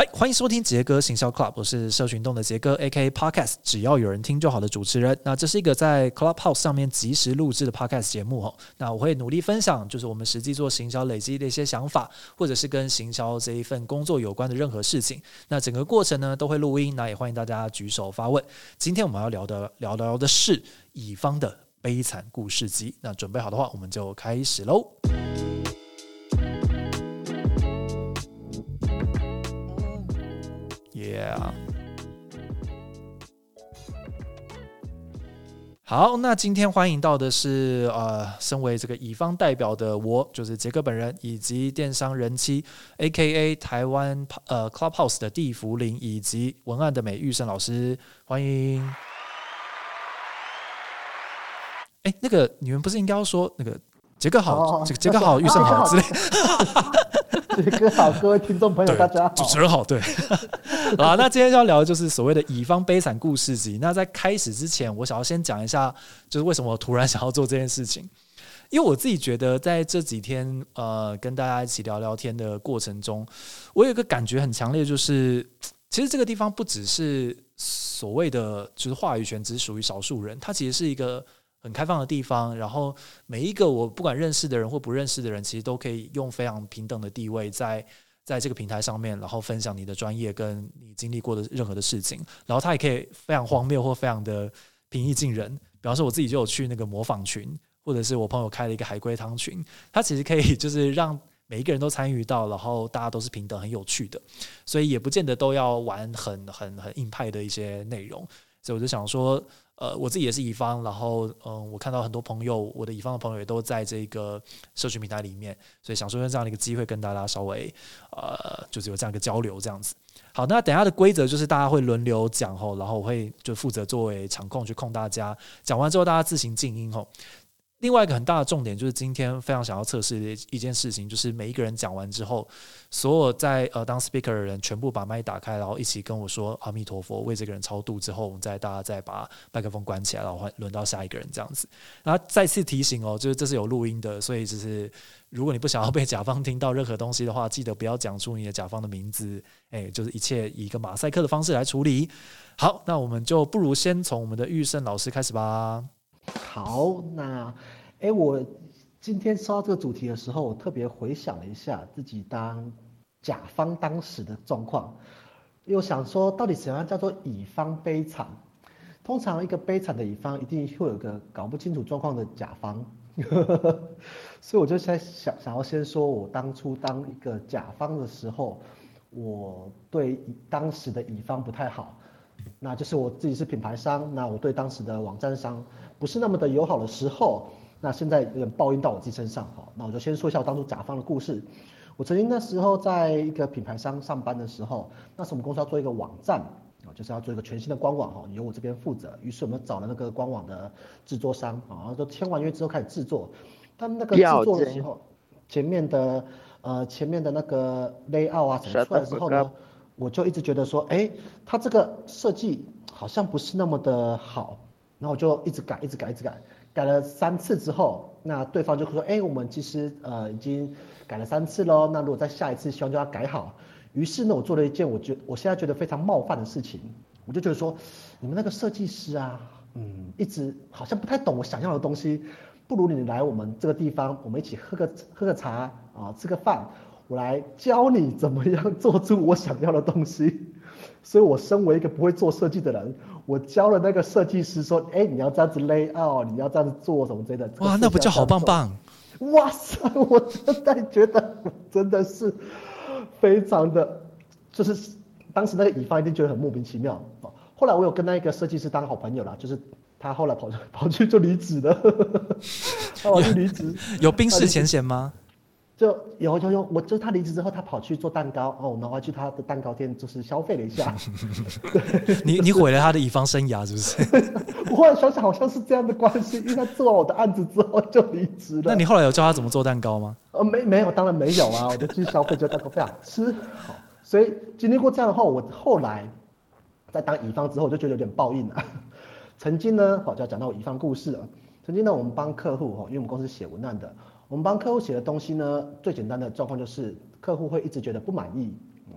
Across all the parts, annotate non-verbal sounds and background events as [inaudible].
来，欢迎收听杰哥行销 Club，我是社群动的杰哥，AK Podcast，只要有人听就好的主持人。那这是一个在 Clubhouse 上面即时录制的 Podcast 节目哦。那我会努力分享，就是我们实际做行销累积的一些想法，或者是跟行销这一份工作有关的任何事情。那整个过程呢都会录音，那也欢迎大家举手发问。今天我们要聊的聊聊的是乙方的悲惨故事集。那准备好的话，我们就开始喽。Yeah，好，那今天欢迎到的是呃，身为这个乙方代表的我，就是杰哥本人，以及电商人妻 A.K.A 台湾呃 Clubhouse 的地福林，以及文案的美玉胜老师，欢迎。哎，那个你们不是应该要说那个杰哥好，这个杰哥好，玉胜好之类。[laughs] 杰哥好，各位听众朋友，大家好。主持人好，对。[laughs] 啊，那今天要聊的就是所谓的乙方悲惨故事集。那在开始之前，我想要先讲一下，就是为什么我突然想要做这件事情。因为我自己觉得，在这几天呃跟大家一起聊聊天的过程中，我有一个感觉很强烈，就是其实这个地方不只是所谓的就是话语权只属于少数人，它其实是一个。很开放的地方，然后每一个我不管认识的人或不认识的人，其实都可以用非常平等的地位在在这个平台上面，然后分享你的专业跟你经历过的任何的事情。然后他也可以非常荒谬或非常的平易近人。比方说，我自己就有去那个模仿群，或者是我朋友开了一个海龟汤群，他其实可以就是让每一个人都参与到，然后大家都是平等、很有趣的。所以也不见得都要玩很很很硬派的一些内容。所以我就想说。呃，我自己也是乙方，然后嗯，我看到很多朋友，我的乙方的朋友也都在这个社群平台里面，所以想说用这样的一个机会跟大家稍微呃，就是有这样一个交流这样子。好，那等下的规则就是大家会轮流讲吼，然后我会就负责作为场控去控大家，讲完之后大家自行静音吼。另外一个很大的重点就是今天非常想要测试的一件事情，就是每一个人讲完之后，所有在呃当 speaker 的人全部把麦打开，然后一起跟我说阿弥陀佛，为这个人超度之后，我们再大家再把麦克风关起来，然后换轮到下一个人这样子。然后再次提醒哦，就是这是有录音的，所以就是如果你不想要被甲方听到任何东西的话，记得不要讲出你的甲方的名字，哎，就是一切以一个马赛克的方式来处理。好，那我们就不如先从我们的玉胜老师开始吧。好，那，哎，我今天说到这个主题的时候，我特别回想了一下自己当甲方当时的状况，又想说到底什么样叫做乙方悲惨？通常一个悲惨的乙方一定会有个搞不清楚状况的甲方，[laughs] 所以我就在想，想要先说我当初当一个甲方的时候，我对当时的乙方不太好。那就是我自己是品牌商，那我对当时的网站商不是那么的友好的时候，那现在有点报应到我自己身上哈。那我就先说一下我当初甲方的故事。我曾经那时候在一个品牌商上班的时候，那时我们公司要做一个网站啊，就是要做一个全新的官网哈，由我这边负责。于是我们找了那个官网的制作商啊，然后就签完约之后开始制作。但那个制作的时候，前面的呃前面的那个 layout 啊，什么出来之后呢？我就一直觉得说，哎，他这个设计好像不是那么的好，然后我就一直改，一直改，一直改，改了三次之后，那对方就说，哎，我们其实呃已经改了三次喽，那如果在下一次希望就要改好。于是呢，我做了一件我觉我现在觉得非常冒犯的事情，我就觉得说，你们那个设计师啊，嗯，一直好像不太懂我想要的东西，不如你来我们这个地方，我们一起喝个喝个茶啊，吃个饭。我来教你怎么样做出我想要的东西，[laughs] 所以我身为一个不会做设计的人，我教了那个设计师说：“哎，你要这样子 lay out，你要这样子做什么之类的。”哇，那不就好棒棒？哇塞，我真的觉得真的是非常的，就是当时那个乙方一定觉得很莫名其妙哦。后来我有跟那个设计师当好朋友啦，就是他后来跑 [laughs] 跑去就离职了，[laughs] 他跑去离职，有冰释前嫌吗？就有有有，我就他离职之后，他跑去做蛋糕哦，然后去他的蛋糕店就是消费了一下。[laughs] 你你毁了他的乙方生涯是不是？[laughs] 我后来想想好像是这样的关系，因为他做完我的案子之后就离职了。那你后来有教他怎么做蛋糕吗？呃，没没有，当然没有啊，我就去消费，就蛋糕非常吃。好，所以经历过这样的话，我后来在当乙方之后，就觉得有点报应了。[laughs] 曾经呢，好就要讲到我乙方故事了。曾经呢，我们帮客户哈，因为我们公司写文案的。我们帮客户写的东西呢，最简单的状况就是客户会一直觉得不满意，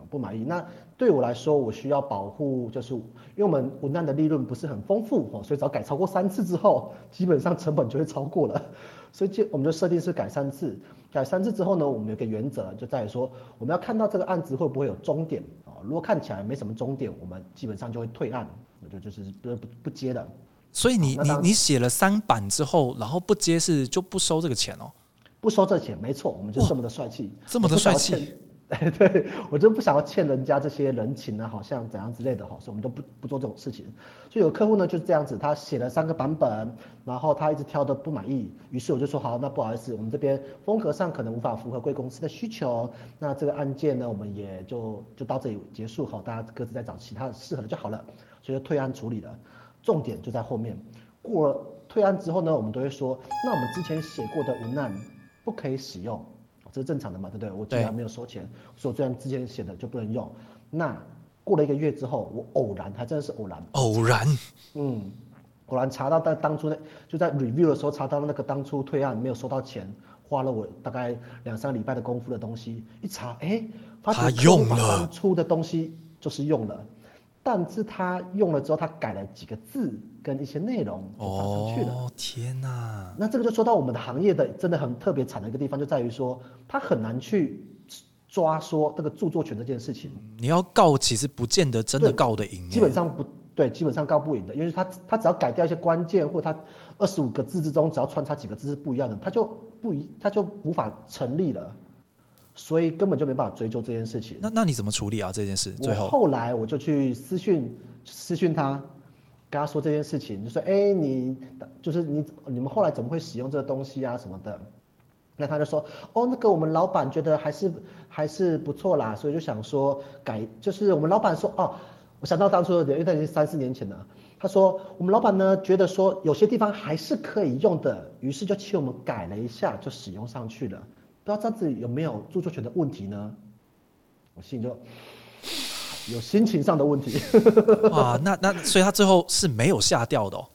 不满意。那对我来说，我需要保护，就是因为我们文案的利润不是很丰富哦，所以只要改超过三次之后，基本上成本就会超过了。[laughs] 所以就我们就设定是改三次，改三次之后呢，我们有个原则就在于说，我们要看到这个案子会不会有终点啊？如果看起来没什么终点，我们基本上就会退案，我就就是不不不接的。所以你你你写了三版之后，然后不接是就不收这个钱哦？不收这钱，没错，我们就这么的帅气，这么的帅气。[laughs] 对，我就不想要欠人家这些人情呢，好像怎样之类的哈，所以我们都不不做这种事情。所以有客户呢就是这样子，他写了三个版本，然后他一直挑的不满意，于是我就说好，那不好意思，我们这边风格上可能无法符合贵公司的需求，那这个案件呢，我们也就就到这里结束好，大家各自再找其他适合的就好了，所以就退案处理了。重点就在后面，过了退案之后呢，我们都会说，那我们之前写过的文案不可以使用。这是正常的嘛，对不对？我既然没有收钱，所以我虽然之前写的就不能用。那过了一个月之后，我偶然，还真的是偶然，偶然，嗯，偶然查到在当初那就在 review 的时候查到那个当初退案没有收到钱，花了我大概两三个礼拜的功夫的东西，一查，哎，发现用了当初的东西就是用了。但是他用了之后，他改了几个字跟一些内容就放上去了。哦天哪！那这个就说到我们的行业的真的很特别惨的一个地方，就在于说他很难去抓说这个著作权这件事情。你要告，其实不见得真的告得赢。基本上不对，基本上告不赢的，因为他他只要改掉一些关键，或他二十五个字之中只要穿插几个字是不一样的，他就不一他就无法成立了。所以根本就没办法追究这件事情。那那你怎么处理啊？这件事最后后来我就去私讯私讯他，跟他说这件事情，就说哎你就是你你们后来怎么会使用这个东西啊什么的？那他就说哦那个我们老板觉得还是还是不错啦，所以就想说改就是我们老板说哦，我想到当初的因为那已经三四年前了，他说我们老板呢觉得说有些地方还是可以用的，于是就请我们改了一下就使用上去了。不知道这样子有没有著作权的问题呢？我心里就 [sniffs] 有心情上的问题。[laughs] 哇，那那所以他最后是没有下掉的哦，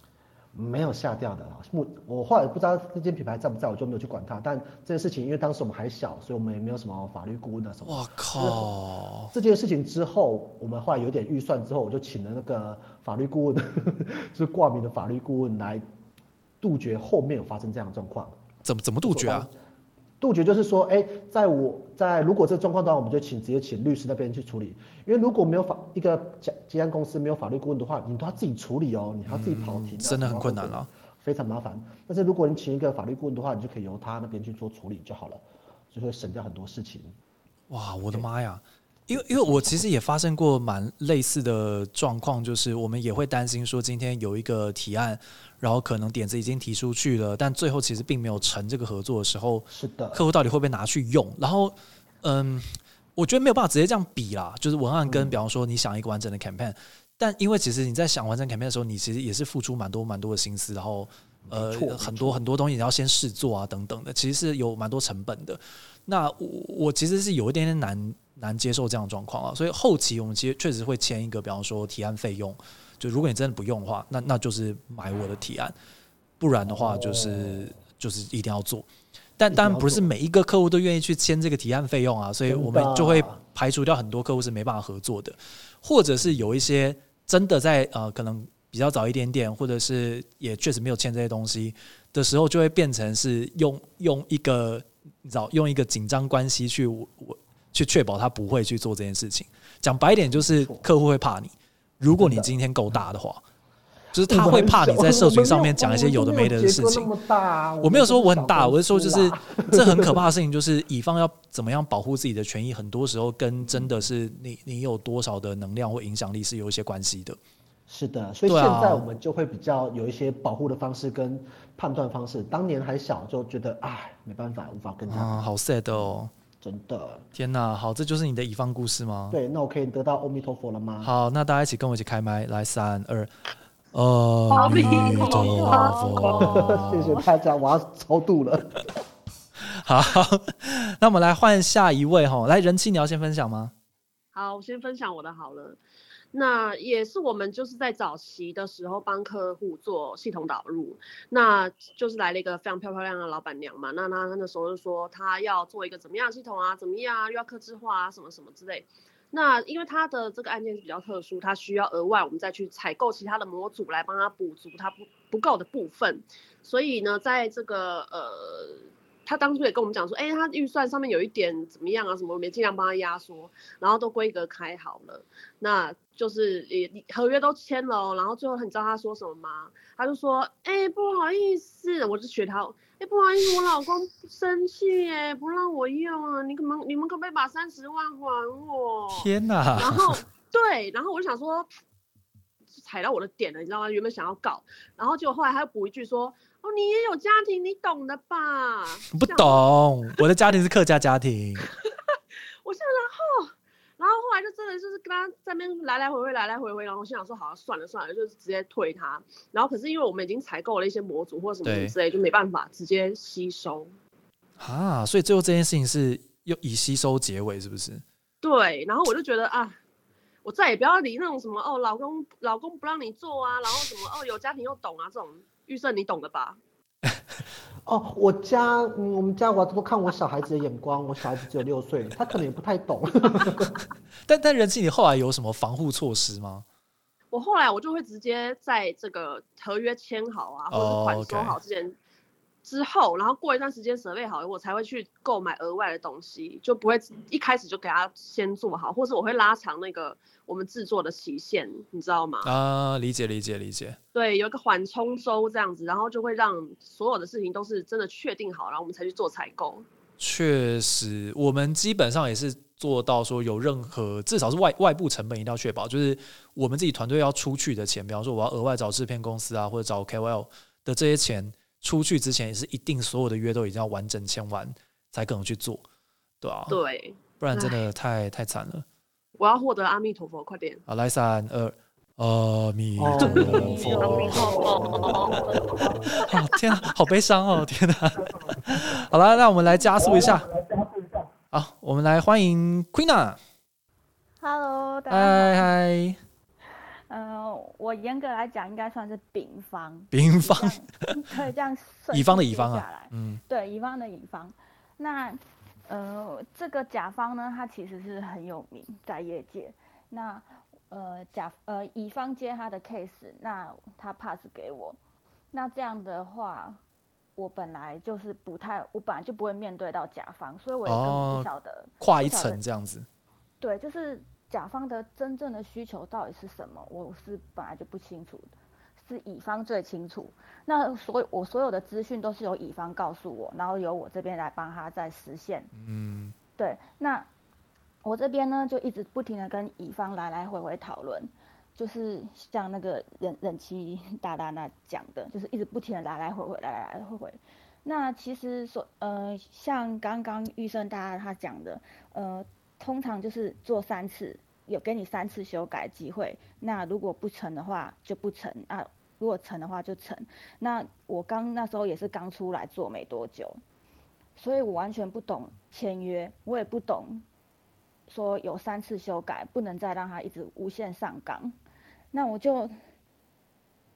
没有下掉的。目我后来不知道这间品牌在不在，我就没有去管它。但这件事情，因为当时我们还小，所以我们也没有什么法律顾问的什么。我靠！这件事情之后，我们后来有点预算之后，我就请了那个法律顾问，就 [laughs] 是挂名的法律顾问来杜绝后面有发生这样的状况。怎么怎么杜绝啊？杜绝就是说，哎，在我在如果这个状况的话，我们就请直接请律师那边去处理。因为如果没有法一个结结案公司没有法律顾问的话，你都要自己处理哦，你还要自己跑庭，真的很困难了，非常麻烦。但是如果你请一个法律顾问的话，你就可以由他那边去做处理就好了，就会省掉很多事情。哇，我的妈呀！因为因为我其实也发生过蛮类似的状况，就是我们也会担心说，今天有一个提案。然后可能点子已经提出去了，但最后其实并没有成这个合作的时候，是的，客户到底会不会拿去用？然后，嗯，我觉得没有办法直接这样比啦。就是文案跟，比方说你想一个完整的 campaign，但因为其实你在想完整 campaign 的时候，你其实也是付出蛮多蛮多的心思，然后呃很多很多东西你要先试做啊等等的，其实是有蛮多成本的。那我我其实是有一点点难难接受这样的状况啊，所以后期我们其实确实会签一个，比方说提案费用。就如果你真的不用的话，那那就是买我的提案，不然的话就是就是一定要做。但当然不是每一个客户都愿意去签这个提案费用啊，所以我们就会排除掉很多客户是没办法合作的，或者是有一些真的在呃可能比较早一点点，或者是也确实没有签这些东西的时候，就会变成是用用一个你知道用一个紧张关系去我去确保他不会去做这件事情。讲白一点，就是客户会怕你。如果你今天够大的话，就是他会怕你在社群上面讲一些有的没的的事情。我没有说我很大，我是说就是这很可怕的事情，就是乙方要怎么样保护自己的权益，很多时候跟真的是你你有多少的能量或影响力是有一些关系的。是的，所以现在我们就会比较有一些保护的方式跟判断方式。当年还小就觉得哎没办法，无法跟他。好 sad 哦。真的，天哪！好，这就是你的乙方故事吗？对，那我可以得到阿弥陀佛了吗？好，那大家一起跟我一起开麦，来三二，阿弥陀佛！谢谢大家，我要超度了。[laughs] 好，那我们来换下一位哈，来人气，你要先分享吗？好，我先分享我的好了。那也是我们就是在早期的时候帮客户做系统导入，那就是来了一个非常漂漂亮的老板娘嘛。那她那时候就说她要做一个怎么样系统啊，怎么样又要客制化啊，什么什么之类。那因为她的这个案件是比较特殊，它需要额外我们再去采购其他的模组来帮她补足她不不够的部分，所以呢，在这个呃，他当初也跟我们讲说，哎，他预算上面有一点怎么样啊？什么我们尽量帮他压缩，然后都规格开好了，那就是也合约都签了，然后最后你知道他说什么吗？他就说，哎，不好意思，我就学他。哎，不好意思，我老公生气哎，不让我用啊，你可能你们可不可以把三十万还我？天哪！然后 [laughs] 对，然后我就想说，踩到我的点了，你知道吗？原本想要告，然后结果后来他又补一句说，哦，你也有家庭，你懂的吧？[laughs] 不懂，我的家庭是客家家庭。[laughs] 我现在然后。然后后来就真的就是跟他在那边来来回回来来回回，然后我心想说，好，算了算了，就是直接退他。然后可是因为我们已经采购了一些模组或者什么之类，就没办法直接吸收。啊，所以最后这件事情是又以吸收结尾，是不是？对。然后我就觉得啊，我再也不要理那种什么哦，老公老公不让你做啊，然后什么哦，有家庭又懂啊，这种预算你懂的吧？[laughs] 哦，我家，嗯，我们家我都看我小孩子的眼光，我小孩子只有六岁，他可能也不太懂。[laughs] 但 [laughs] 但人气，你后来有什么防护措施吗？我后来我就会直接在这个合约签好啊，或者款收好之前。之后，然后过一段时间设备好，我才会去购买额外的东西，就不会一开始就给他先做好，或是我会拉长那个我们制作的期限，你知道吗？啊，理解理解理解。对，有一个缓冲周这样子，然后就会让所有的事情都是真的确定好，然后我们才去做采购。确实，我们基本上也是做到说，有任何至少是外外部成本一定要确保，就是我们自己团队要出去的钱，比方说我要额外找制片公司啊，或者找 KOL 的这些钱。出去之前也是一定所有的约都已经要完整签完才可能去做，对啊，对，不然真的太太惨了。我要获得阿弥陀佛，快点！好，来三二，阿弥陀佛，阿弥陀佛。[laughs] 天啊，好悲伤哦！天哪。好了，那我们来加速一下。好，我们来欢迎 Queena。Hello，大家嗨嗨。嗯，我严格来讲应该算是丙方。丙方可以这样。[laughs] 乙方的乙方啊。嗯。对，乙方的乙方。那呃，这个甲方呢，他其实是很有名在业界。那呃，甲呃乙方接他的 case，那他 pass 给我。那这样的话，我本来就是不太，我本来就不会面对到甲方，所以我也根本不晓得跨一层这样子。对，就是。甲方的真正的需求到底是什么？我是本来就不清楚的，是乙方最清楚。那所有，我所有的资讯都是由乙方告诉我，然后由我这边来帮他再实现。嗯，对。那我这边呢，就一直不停的跟乙方来来回回讨论，就是像那个忍忍气大大那讲的，就是一直不停的来来回回，来来回回。那其实说，呃，像刚刚玉生大家他讲的，呃。通常就是做三次，有给你三次修改机会。那如果不成的话就不成啊，如果成的话就成。那我刚那时候也是刚出来做没多久，所以我完全不懂签约，我也不懂说有三次修改不能再让他一直无限上岗。那我就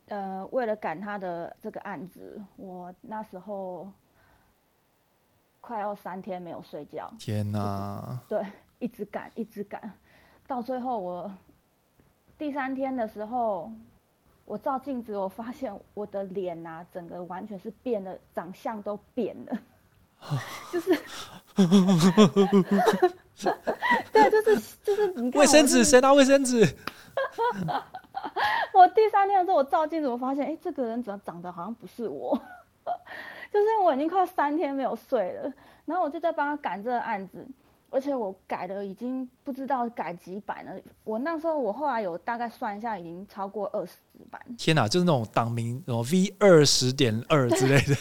呃为了赶他的这个案子，我那时候快要三天没有睡觉。天哪！对。[laughs] 一直赶，一直赶，到最后我第三天的时候，我照镜子，我发现我的脸呐，整个完全是变了，长相都变了，[laughs] 就是，[laughs] 对，就是就是你卫生纸，谁拿卫生纸？[laughs] 我第三天的时候，我照镜子，我发现，哎，这个人怎么长得好像不是我？就是我已经快三天没有睡了，然后我就在帮他赶这个案子。而且我改的已经不知道改几版了。我那时候我后来有大概算一下，已经超过二十版。天哪，就是那种党名什么 V 二十点二之类的。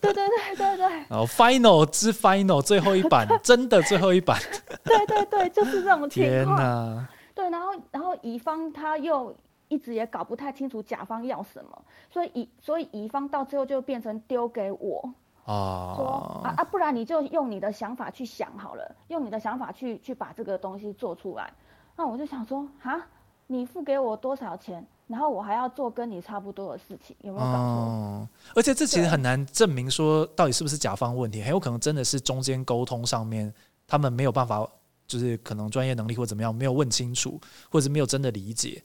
对对对对对。[laughs] 然后 Final 之 Final 最后一版，真的最后一版。[laughs] 对对对，就是这种情况。天哪。对，然后然后乙方他又一直也搞不太清楚甲方要什么，所以乙所以乙方到最后就变成丢给我。啊，说啊啊，不然你就用你的想法去想好了，用你的想法去去把这个东西做出来。那我就想说，哈，你付给我多少钱，然后我还要做跟你差不多的事情，有没有搞错？而且这其实很难证明说到底是不是甲方问题，很有可能真的是中间沟通上面他们没有办法就是可能专业能力或怎么样没有问清楚，或者是没有真的理解，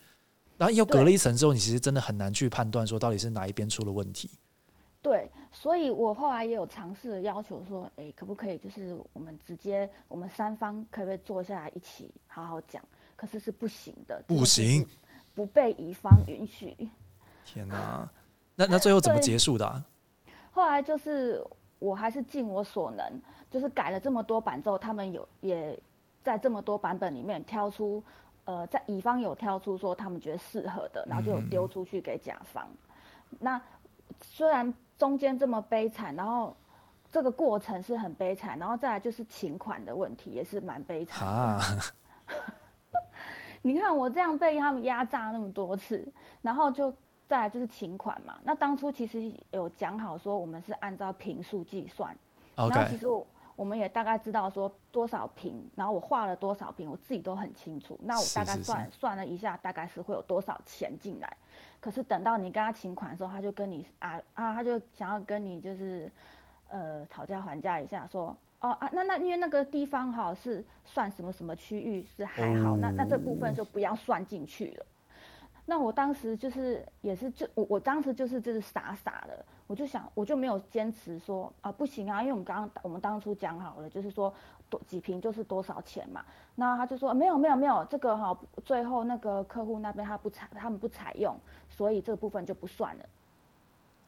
然后又隔了一层之后，你其实真的很难去判断说到底是哪一边出了问题。对，所以我后来也有尝试要求说，哎，可不可以就是我们直接我们三方可不可以坐下来一起好好讲？可是是不行的，不行，不被乙方允许。天哪，那那最后怎么结束的？[laughs] 后来就是我还是尽我所能，就是改了这么多版之后，他们有也在这么多版本里面挑出，呃，在乙方有挑出说他们觉得适合的，然后就有丢出去给甲方。那虽然中间这么悲惨，然后这个过程是很悲惨，然后再来就是请款的问题也是蛮悲惨的。[laughs] 你看我这样被他们压榨那么多次，然后就再来就是请款嘛。那当初其实有讲好说我们是按照平数计算，然后其实我我们也大概知道说多少平，然后我画了多少平，我自己都很清楚。那我大概算算了一下，大概是会有多少钱进来。可是等到你跟他请款的时候，他就跟你啊啊，他就想要跟你就是，呃，讨价还价一下，说哦啊，那那因为那个地方哈是算什么什么区域是还好，那那这部分就不要算进去了。那我当时就是也是就我我当时就是就是傻傻的，我就想我就没有坚持说啊不行啊，因为我们刚刚我们当初讲好了，就是说多几瓶就是多少钱嘛。那他就说没有没有没有，这个哈最后那个客户那边他不采他们不采用，所以这个部分就不算了。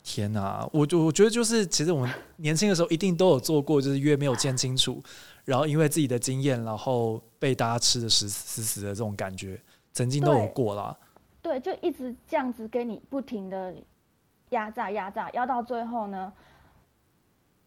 天哪，我就我觉得就是其实我们年轻的时候一定都有做过，就是约没有见清楚，然后因为自己的经验，然后被大家吃的死死死的这种感觉，曾经都有过啦。对，就一直这样子给你不停的压榨压榨，压到最后呢，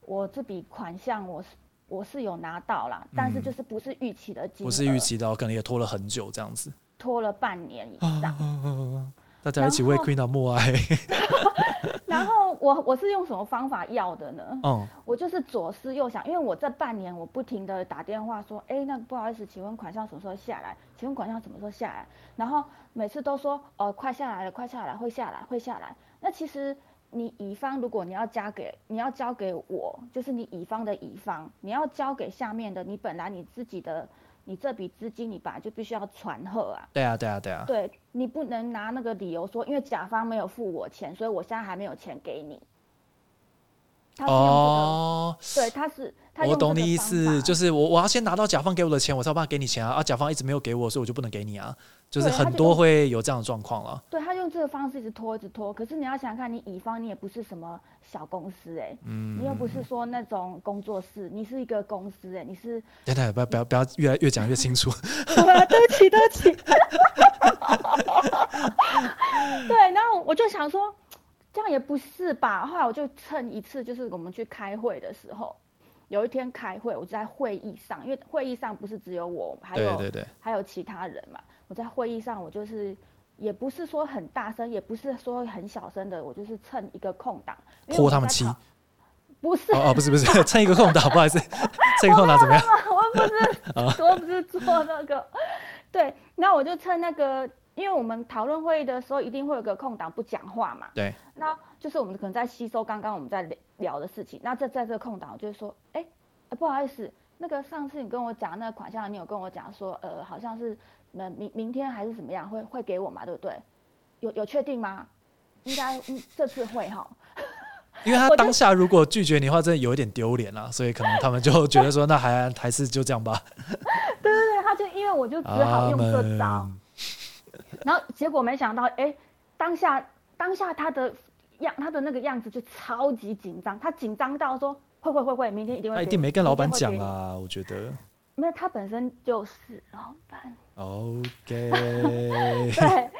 我这笔款项我是我是有拿到了，但是就是不是预期的金额，不是预期的，可能也拖了很久这样子，拖了半年以上。大家一起为 Queen 默哀。[laughs] 然后我我是用什么方法要的呢？嗯，我就是左思右想，因为我这半年我不停的打电话说，哎，那不好意思，请问款项什么时候下来？请问款项什么时候下来？然后每次都说，呃，快下来了，快下来，会下来，会下来。那其实你乙方如果你要交给你要交给我，就是你乙方的乙方，你要交给下面的，你本来你自己的。你这笔资金，你本来就必须要传贺啊。对啊，对啊，对啊。对你不能拿那个理由说，因为甲方没有付我钱，所以我现在还没有钱给你。哦，对，他是。我懂你意思，就是我我要先拿到甲方给我的钱，我才有办法给你钱啊。啊，甲方一直没有给我，所以我就不能给你啊。就是很多会有这样的状况了。对他用这个方式一直拖，一直拖。可是你要想想看，你乙方你也不是什么小公司哎，嗯，你又不是说那种工作室，你是一个公司哎，你是。等等，不要不要不要，越来越讲越清楚。[laughs] 对不起对不起。[laughs] 对，然后我就想说，这样也不是吧？后来我就趁一次，就是我们去开会的时候。有一天开会，我在会议上，因为会议上不是只有我，还有对对还有其他人嘛。我在会议上，我就是也不是说很大声，也不是说很小声的，我就是趁一个空档泼他们七。不是哦，不是不是 [laughs] 趁一个空档，不好意思，[laughs] 趁一个空档怎么样？我不是，[laughs] 我不是做那个。对，那我就趁那个。因为我们讨论会议的时候，一定会有个空档不讲话嘛。对。那就是我们可能在吸收刚刚我们在聊的事情。那在在这个空档，就是说，哎，不好意思，那个上次你跟我讲那个款项，你有跟我讲说，呃，好像是，明明明天还是怎么样，会会给我嘛，对不对？有有确定吗？应该这次会哈。因为他 [laughs] 当下如果拒绝你的话，真的有一点丢脸了，所以可能他们就觉得说，那还还是就这样吧。[laughs] 对对对，他就因为我就只好用这招。然后结果没想到，哎，当下当下他的样，他的那个样子就超级紧张，他紧张到说会会会会，明天一定会。他一定没跟老板讲啊，我觉得。没有，他本身就是老板。OK。[laughs] 对。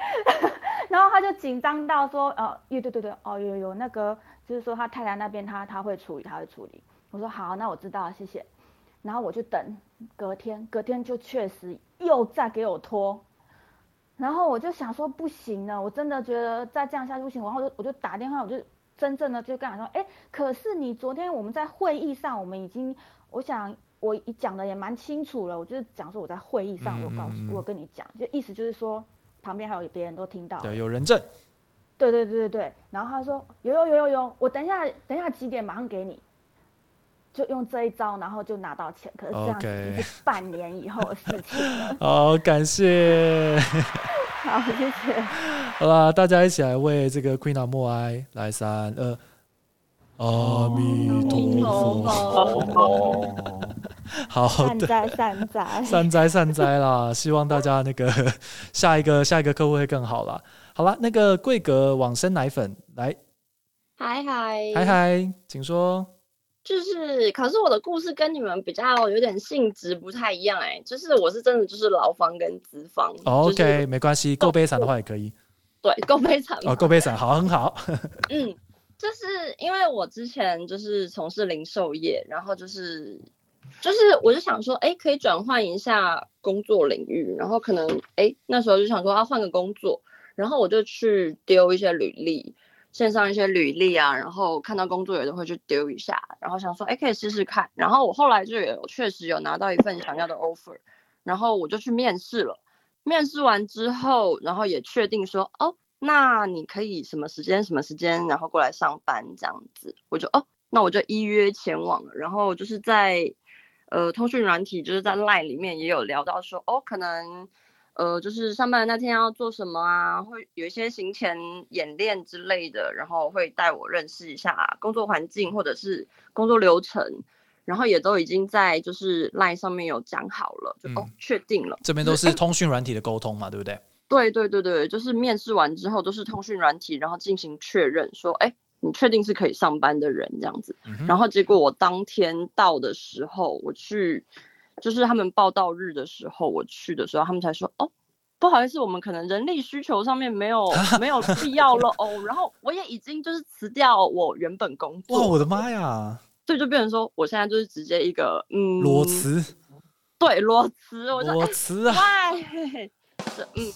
然后他就紧张到说，哦，对对对对，哦有有那个，就是说他太太那边他他会处理，他会处理。我说好，那我知道了，谢谢。然后我就等隔天，隔天就确实又再给我拖。然后我就想说不行了，我真的觉得再这样下去不行。然后我就我就打电话，我就真正的就跟他说，哎，可是你昨天我们在会议上，我们已经，我想我讲的也蛮清楚了。我就是讲说我在会议上，我告诉我跟你讲，就意思就是说旁边还有别人都听到，对，有人证。对对对对对。然后他说有有有有有，我等一下等一下几点马上给你。就用这一招，然后就拿到钱。可是这样 OK 已经是半年以后的事情了。[laughs] 好，感谢。[laughs] 好，谢谢。好啦，大家一起来为这个 Queen 默哀，来三二，阿弥陀佛。哦，[laughs] 好的，善哉善哉。善哉善哉啦！希望大家那个下一个下一个客户会更好啦。好啦，那个贵格往生奶粉来，嗨嗨嗨嗨，请说。就是，可是我的故事跟你们比较有点性质不太一样哎、就是我是真的就是劳方跟资方、哦就是 OK，没关系，够悲惨的话也可以。[laughs] 对，够悲惨吗哦，够悲惨，好，很好。[laughs] 嗯，就是因为我之前就是从事零售业，然后就是就是我就想说，哎，可以转换一下工作领域，然后可能哎那时候就想说要换个工作，然后我就去丢一些履历，线上一些履历啊，然后看到工作也都会去丢一下，然后想说，哎，可以试试看，然后我后来就有确实有拿到一份想要的 offer，然后我就去面试了。面试完之后，然后也确定说，哦，那你可以什么时间什么时间，然后过来上班这样子，我就哦，那我就依约前往了。然后就是在呃通讯软体，就是在 Line 里面也有聊到说，哦，可能呃就是上班的那天要做什么啊，会有一些行前演练之类的，然后会带我认识一下工作环境或者是工作流程。然后也都已经在就是 Line 上面有讲好了，就、哦嗯确定了。这边都是通讯软体的沟通嘛，对不对？[laughs] 对对对对，就是面试完之后都是通讯软体，然后进行确认，说，哎，你确定是可以上班的人这样子。嗯然后结果我当天到的时候，我去，就是他们报道日的时候，我去的时候，他们才说，哦，不好意思，我们可能人力需求上面没有 [laughs] 没有必要了哦。然后我也已经就是辞掉我原本工作，哇，我的妈呀，所以就变成说，我现在就是直接一个嗯裸，辞，对裸辞，我就裸哎辞啊！喂，这嗯。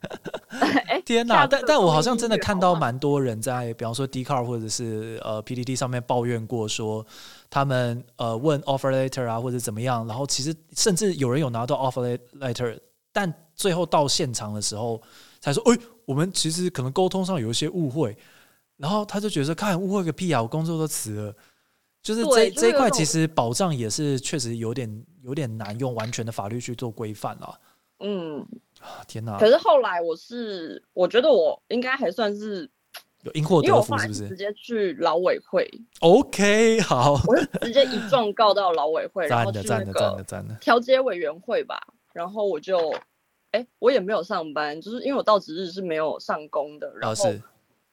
[laughs] 哎天哪！但但我好像真的看到蛮多人在，比方说 d c a r 或者是呃 PDD 上面抱怨过，说他们呃问 offer letter 啊或者怎么样，然后其实甚至有人有拿到 offer letter，但最后到现场的时候才说，哎、我们其实可能沟通上有一些误会，然后他就觉得，看误会个屁啊，我工作都辞了。就是这这一块，其实保障也是确实有点有点难用完全的法律去做规范了。嗯，啊天哪可，是后来我是，我觉得我应该还算是，有因祸因为我后得福是不是来直接去劳委会，？OK，好，我是直接一状告到劳委会，然赞后去那个。调解委员会吧，然后我就，哎，我也没有上班，就是因为我到值日是没有上工的，然哦，后，是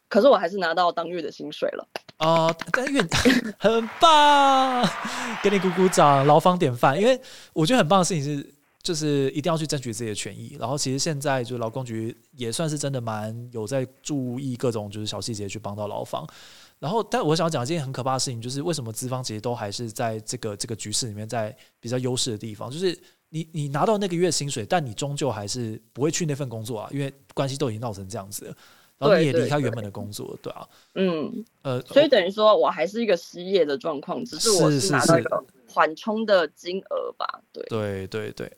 可是我还是拿到当月的薪水了。哦，但愿 [laughs] 很棒，[laughs] 给你鼓鼓掌，劳方典范。因为我觉得很棒的事情是，就是一定要去争取自己的权益。然后其实现在就劳工局也算是真的蛮有在注意各种就是小细节去帮到劳方。然后，但我想讲一件很可怕的事情，就是为什么资方其实都还是在这个这个局势里面，在比较优势的地方，就是你你拿到那个月薪水，但你终究还是不会去那份工作啊，因为关系都已经闹成这样子了，然后你也离开原本的工作，对啊，嗯，呃，所以等于说我还是一个失业的状况，只是我是是拿是是到一个缓冲的金额吧，对。对对对，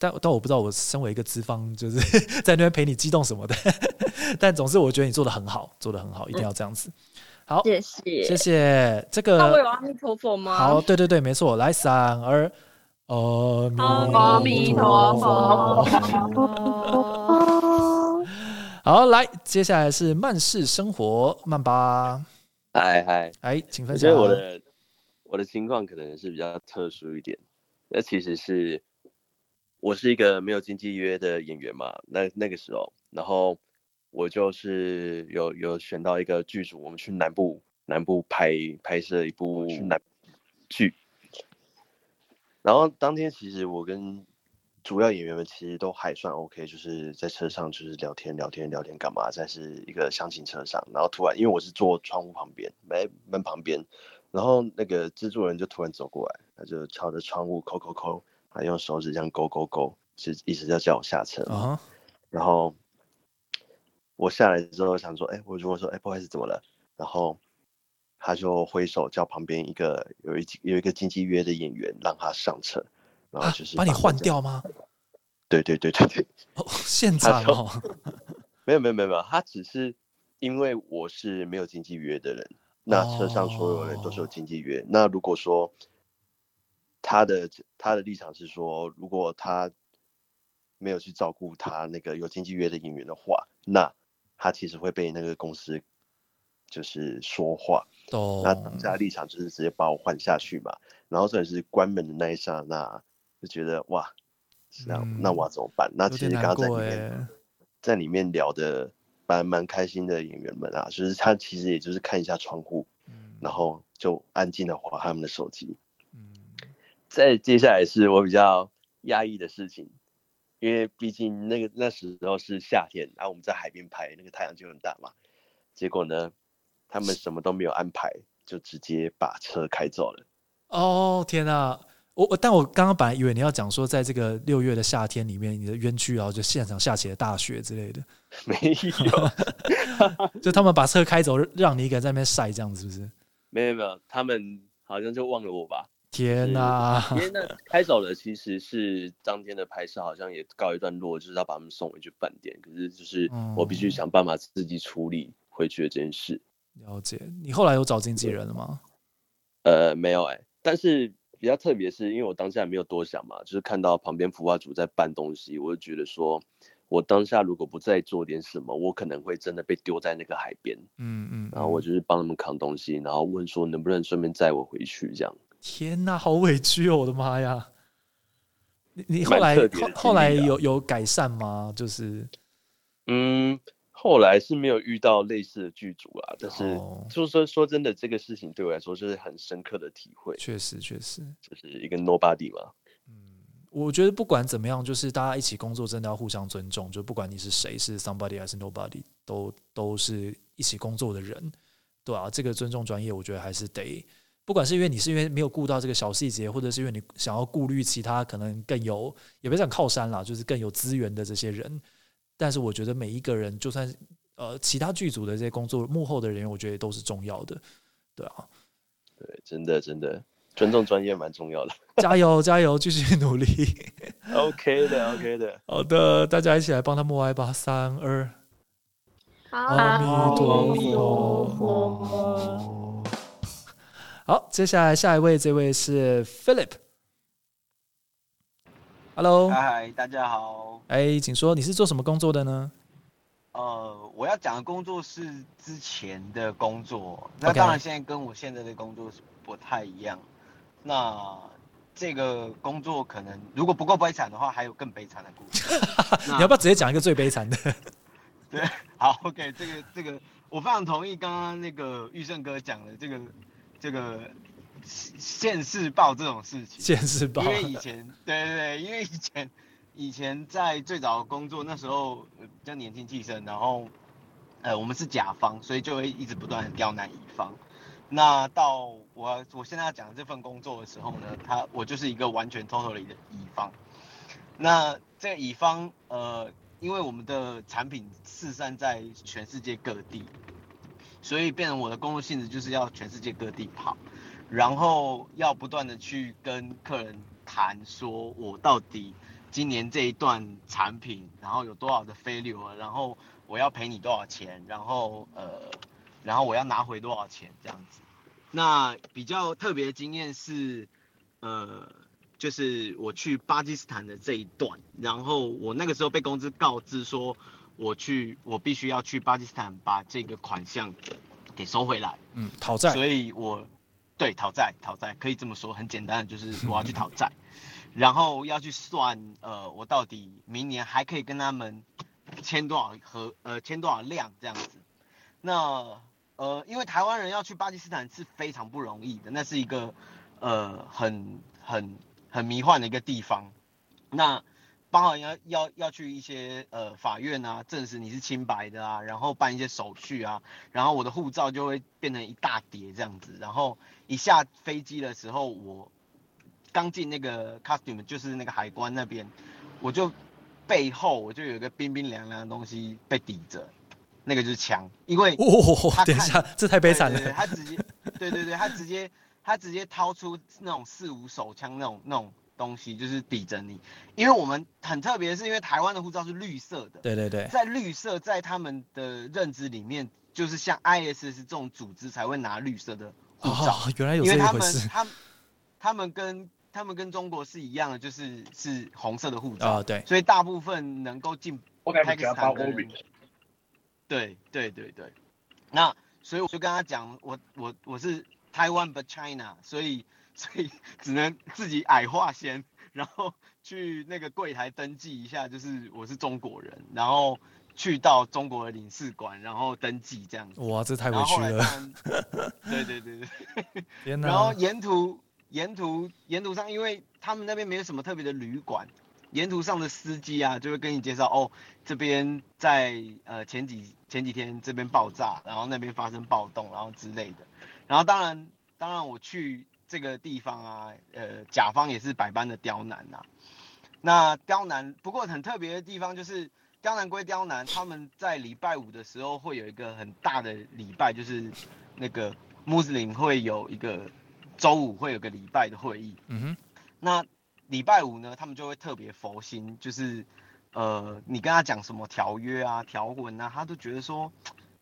但但我不知道，我身为一个资方，就是 [laughs] 在那边陪你激动什么的，[laughs] 但总之我觉得你做的很好，做的很好，一定要这样子。好，谢谢，谢谢这个。那我有阿弥陀佛吗？好，对对对，没错，来三二，阿阿弥陀佛。哦 [laughs] 好，来，接下来是慢式生活，慢吧，嗨嗨，哎，请分享。觉得我的我的情况可能是比较特殊一点，那其实是我是一个没有经纪约的演员嘛，那那个时候，然后我就是有有选到一个剧组，我们去南部南部拍拍摄一部南剧，然后当天其实我跟主要演员们其实都还算 OK，就是在车上就是聊天聊天聊天干嘛，在是一个厢型车上，然后突然因为我是坐窗户旁边门门旁边，然后那个制作人就突然走过来，他就敲着窗户抠抠抠，他用手指这样勾勾勾，是意思要叫我下车嘛。啊哈，然后我下来之后想说，哎，我就问说，哎，不好意思，怎么了？然后他就挥手叫旁边一个有一有一个经纪约的演员让他上车，然后啊就是把你换。掉吗？对对对对对，哦，[laughs] 现场他哦，没有没有没有没有，他只是因为我是没有经纪约的人，那车上所有人都是有经纪约。那如果说他的他的立场是说，如果他没有去照顾他那个有经纪约的演员的话，那他其实会被那个公司就是说话。哦。那当下立场就是直接把我换下去嘛。然后这也是关门的那一刹那，就觉得哇，这样、那我要怎么办？那其实刚刚在里面在里面聊的蛮蛮开心的演员们啊，就是他其实也就是看一下窗户，然后就安静的划他们的手机。再接下来是我比较压抑的事情，因为毕竟那个那时候是夏天，然后我们在海边拍，那个太阳就很大嘛。结果呢，他们什么都没有安排，就直接把车开走了。哦天哪！我我但我刚刚本来以为你要讲说，在这个六月的夏天里面，你的冤屈，然后就现场下起了大雪之类的。没有，[laughs] 就他们把车开走，让你一个人在那边晒，这样子是不是？没有没有，他们好像就忘了我吧。天哪！[laughs] 因为那开走了，其实是当天的拍摄好像也告一段落，就是要把他们送回去饭店。可是就是我必须想办法自己处理回去的这件事。了解，你后来有找经纪人了吗？呃，没有哎，但是比较特别是因为我当下没有多想嘛，就是看到旁边服化组在搬东西，我就觉得说，我当下如果不再做点什么，我可能会真的被丢在那个海边。嗯嗯。然后我就是帮他们扛东西，然后问说能不能顺便载我回去这样。天哪，好委屈哦！我的妈呀，你你后来后后来有有改善吗？就是，嗯，后来是没有遇到类似的剧组啊，但是就是说说真的，这个事情对我来说就是很深刻的体会。确实确实，就是一个 nobody 嘛。嗯，我觉得不管怎么样，就是大家一起工作，真的要互相尊重。就不管你是谁，是 somebody 还是 nobody，都都是一起工作的人，对啊，这个尊重专业，我觉得还是得。不管是因为你是因为没有顾到这个小细节，或者是因为你想要顾虑其他可能更有也别讲靠山啦，就是更有资源的这些人。但是我觉得每一个人，就算呃其他剧组的这些工作幕后的人员，我觉得都是重要的。对啊，对，真的真的尊重专业蛮重要的。[laughs] 加油加油，继续努力。OK 的 OK 的，好的，大家一起来帮他默哀吧，三二，阿弥陀佛。好，接下来下一位，这位是 Philip。Hello，嗨，大家好。哎，请说，你是做什么工作的呢？呃，我要讲的工作是之前的工作，那当然现在跟我现在的工作是不太一样。那这个工作可能如果不够悲惨的话，还有更悲惨的故事。[laughs] 你要不要直接讲一个最悲惨的？[laughs] 对，好，OK，这个这个我非常同意刚刚那个玉胜哥讲的这个。这个现世报这种事情，现世报，因为以前，对对对，因为以前，以前在最早工作那时候比较年轻气盛，然后，呃，我们是甲方，所以就会一直不断的刁难乙方。那到我我现在要讲的这份工作的时候呢，他我就是一个完全 totally 的乙方。那这个乙方，呃，因为我们的产品四散在全世界各地。所以变成我的工作性质就是要全世界各地跑，然后要不断的去跟客人谈，说我到底今年这一段产品，然后有多少的飞流，然后我要赔你多少钱，然后呃，然后我要拿回多少钱这样子。那比较特别的经验是，呃，就是我去巴基斯坦的这一段，然后我那个时候被公司告知说。我去，我必须要去巴基斯坦把这个款项给收回来。嗯，讨债。所以我对讨债，讨债可以这么说，很简单就是我要去讨债，[laughs] 然后要去算，呃，我到底明年还可以跟他们签多少盒，呃，签多少量这样子。那呃，因为台湾人要去巴基斯坦是非常不容易的，那是一个呃很很很迷幻的一个地方。那刚好要要要去一些呃法院啊，证实你是清白的啊，然后办一些手续啊，然后我的护照就会变成一大叠这样子，然后一下飞机的时候，我刚进那个 custom 就是那个海关那边，我就背后我就有一个冰冰凉凉的东西被抵着，那个就是枪，因为哦，等一下，[laughs] 这太悲惨了，他直接，对对对，他直接他直接掏出那种四五手枪那种那种。东西就是抵着你，因为我们很特别，是因为台湾的护照是绿色的，对对对，在绿色在他们的认知里面，就是像 ISS 这种组织才会拿绿色的护照，哦，原来有因为他这一回事。们他们他们跟他们跟中国是一样的，就是是红色的护照，啊，对，所以大部分能够进我感觉 Pakistan 包的人 orange，对对对对，那所以我就跟他讲，我我我是台湾 but China，所以所以只能自己矮化先，然后去那个柜台登记一下，就是我是中国人，然后去到中国的领事馆，然后登记这样子。哇，这太委屈了，[laughs] 对对对对，[laughs] 天然后，沿途沿途沿途上，因为他们那边没有什么特别的旅馆，沿途上的司机啊就会跟你介绍哦，这边在呃前几前几天这边爆炸，然后那边发生暴动，然后之类的。然后当然当然我去这个地方啊，呃甲方也是百般的刁难呐、那刁难不过很特别的地方就是。刁难归刁难，他们在礼拜五的时候会有一个很大的礼拜，就是那个穆斯林会有一个周五会有个礼拜的会议。嗯哼，那礼拜五呢，他们就会特别佛心，就是呃，你跟他讲什么条约啊、条文啊，他都觉得说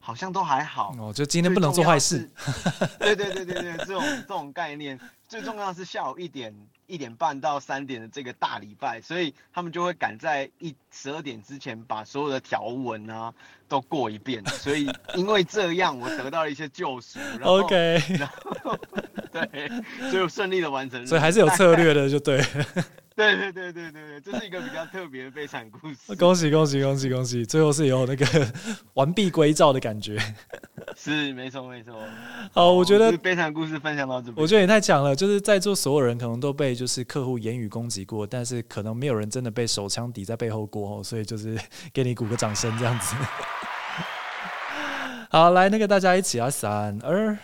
好像都还好。哦，就今天不能做坏事，[laughs] 对对对对对，这种这种概念，最重要的是下午一点一点半到三点的这个大礼拜，所以他们就会赶在一十二点之前把所有的条文啊都过一遍，所以因为这样我得到了一些救赎。然后 [laughs] OK，然后 [laughs] 对，所以我顺利的完成。所以还是有策略的，就对了。对对对对对对，这是一个比较特别的悲惨故事。[laughs] 恭喜恭喜恭喜恭喜！最后是有那个 [laughs] 完璧归赵的感觉。[laughs] 是没错没错。好，我觉得悲惨故事分享到这边。我觉得也太强了，就是在座所有人可能都被就是客户言语攻击过，但是可能没有人真的被手枪抵在背后过哦，所以就是给你鼓个掌声这样子。好，来那个大家一起啊，三二，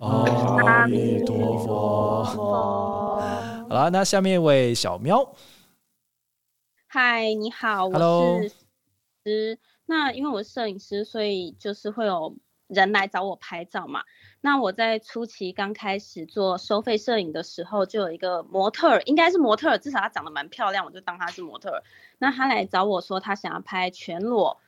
阿弥陀佛。好了，那下面一位小喵，嗨，你好，Hello 我是师。那因为我是摄影师，所以就是会有人来找我拍照嘛。那我在初期刚开始做收费摄影的时候，就有一个模特儿，应该是模特儿，至少她长得蛮漂亮，我就当她是模特儿。那她来找我说，她想要拍全裸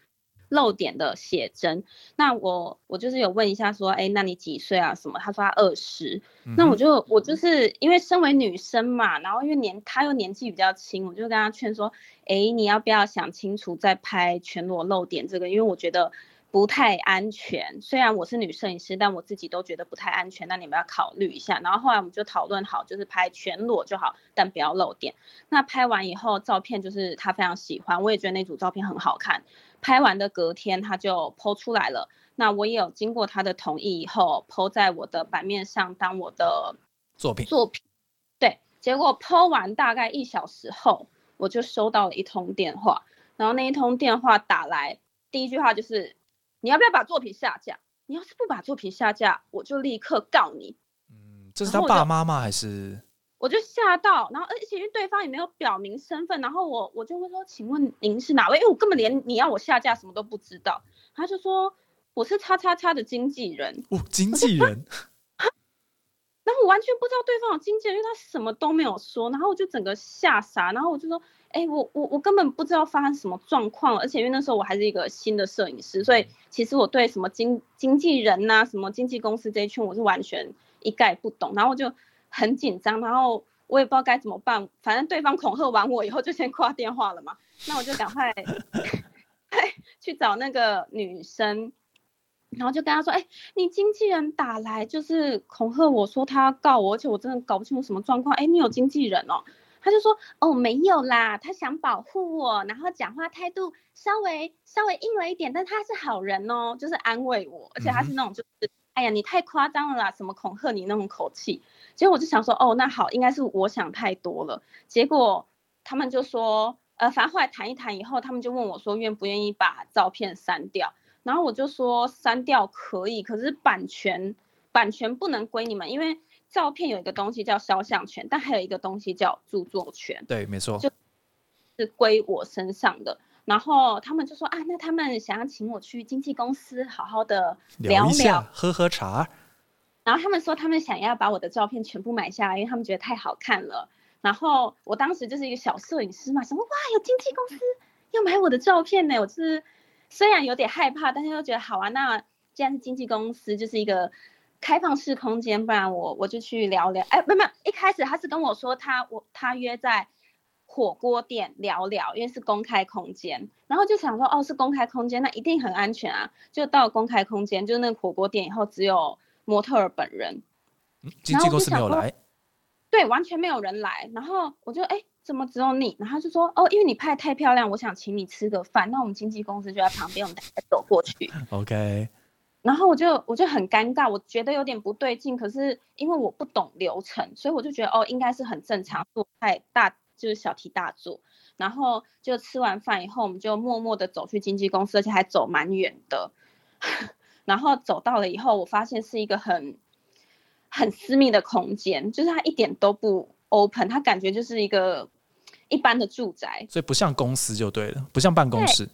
露点的写真。那我我就是有问一下说，哎，那你几岁啊？什么？他说他二十。那我就我就是因为身为女生嘛，然后因为年他又年纪比较轻，我就跟他劝说，哎，你要不要想清楚再拍全裸露点这个？因为我觉得不太安全。虽然我是女摄影师，但我自己都觉得不太安全，那你们要考虑一下。然后后来我们就讨论好，就是拍全裸就好，但不要露点。那拍完以后，照片就是他非常喜欢，我也觉得那组照片很好看。拍完的隔天，他就 PO 出来了。那我也有经过他的同意以后，PO 在我的版面上当我的作品作品。对，结果 PO 完大概一小时后，我就收到了一通电话，然后那一通电话打来，第一句话就是你要不要把作品下架？你要是不把作品下架，我就立刻告你。嗯这是他爸妈吗？还是我就吓到，然后而且因为对方也没有表明身份，然后我我就会说，请问您是哪位？因为我根本连你要我下架什么都不知道。他就说我是叉叉叉的经纪人，哦经纪人？[laughs] 然后我完全不知道对方有经纪人，因为他什么都没有说，然后我就整个吓傻，然后我就说，哎，我我我根本不知道发生什么状况，而且因为那时候我还是一个新的摄影师，所以其实我对什么经经纪人呐、什么经纪公司这一圈我是完全一概不懂，然后我就很紧张，然后我也不知道该怎么办，反正对方恐吓完我以后就先挂电话了嘛，那我就赶快去找那个女生。然后就跟她说：“哎、你经纪人打来就是恐吓我说他要告我，而且我真的搞不清楚什么状况。哎，你有经纪人哦？”他就说：“哦，没有啦，他想保护我，然后讲话态度稍微稍微硬了一点，但他是好人哦，就是安慰我，而且他是那种就是，哎呀，你太夸张了啦，什么恐吓你那种口气。结果我就想说，哦，那好，应该是我想太多了。结果他们就说，呃，反正后来谈一谈以后，他们就问我说，愿不愿意把照片删掉。然后我就说删掉可以，可是版权版权不能归你们，因为照片有一个东西叫肖像权，但还有一个东西叫著作权，对，没错，就是归我身上的。然后他们就说啊，那他们想要请我去经纪公司好好的聊聊一下，喝喝茶。然后他们说他们想要把我的照片全部买下来，因为他们觉得太好看了。然后我当时就是一个小摄影师嘛，什么哇，有经纪公司要买我的照片呢，我就是虽然有点害怕，但是又觉得好啊。那既然是经纪公司，就是一个开放式空间，不然我我就去聊聊。哎，没有，一开始他是跟我说他我他约在火锅店聊聊，因为是公开空间，然后就想说哦是公开空间，那一定很安全啊。就到公开空间，就是那个火锅店以后，只有模特儿本人。嗯经纪公司没有来，对，完全没有人来。然后我就哎，怎么只有你？然后他就说哦，因为你拍得太漂亮，我想请你吃个饭。那我们经纪公司就在旁边，我们大家走过去。[laughs] OK，然后我就我就很尴尬，我觉得有点不对劲。可是因为我不懂流程，所以我就觉得哦，应该是很正常，做太大就是小题大做。然后就吃完饭以后，我们就默默的走去经纪公司，而且还走蛮远的。然后走到了以后，我发现是一个很很私密的空间，就是它一点都不 open，它感觉就是一个一般的住宅。所以不像公司就对了，不像办公室。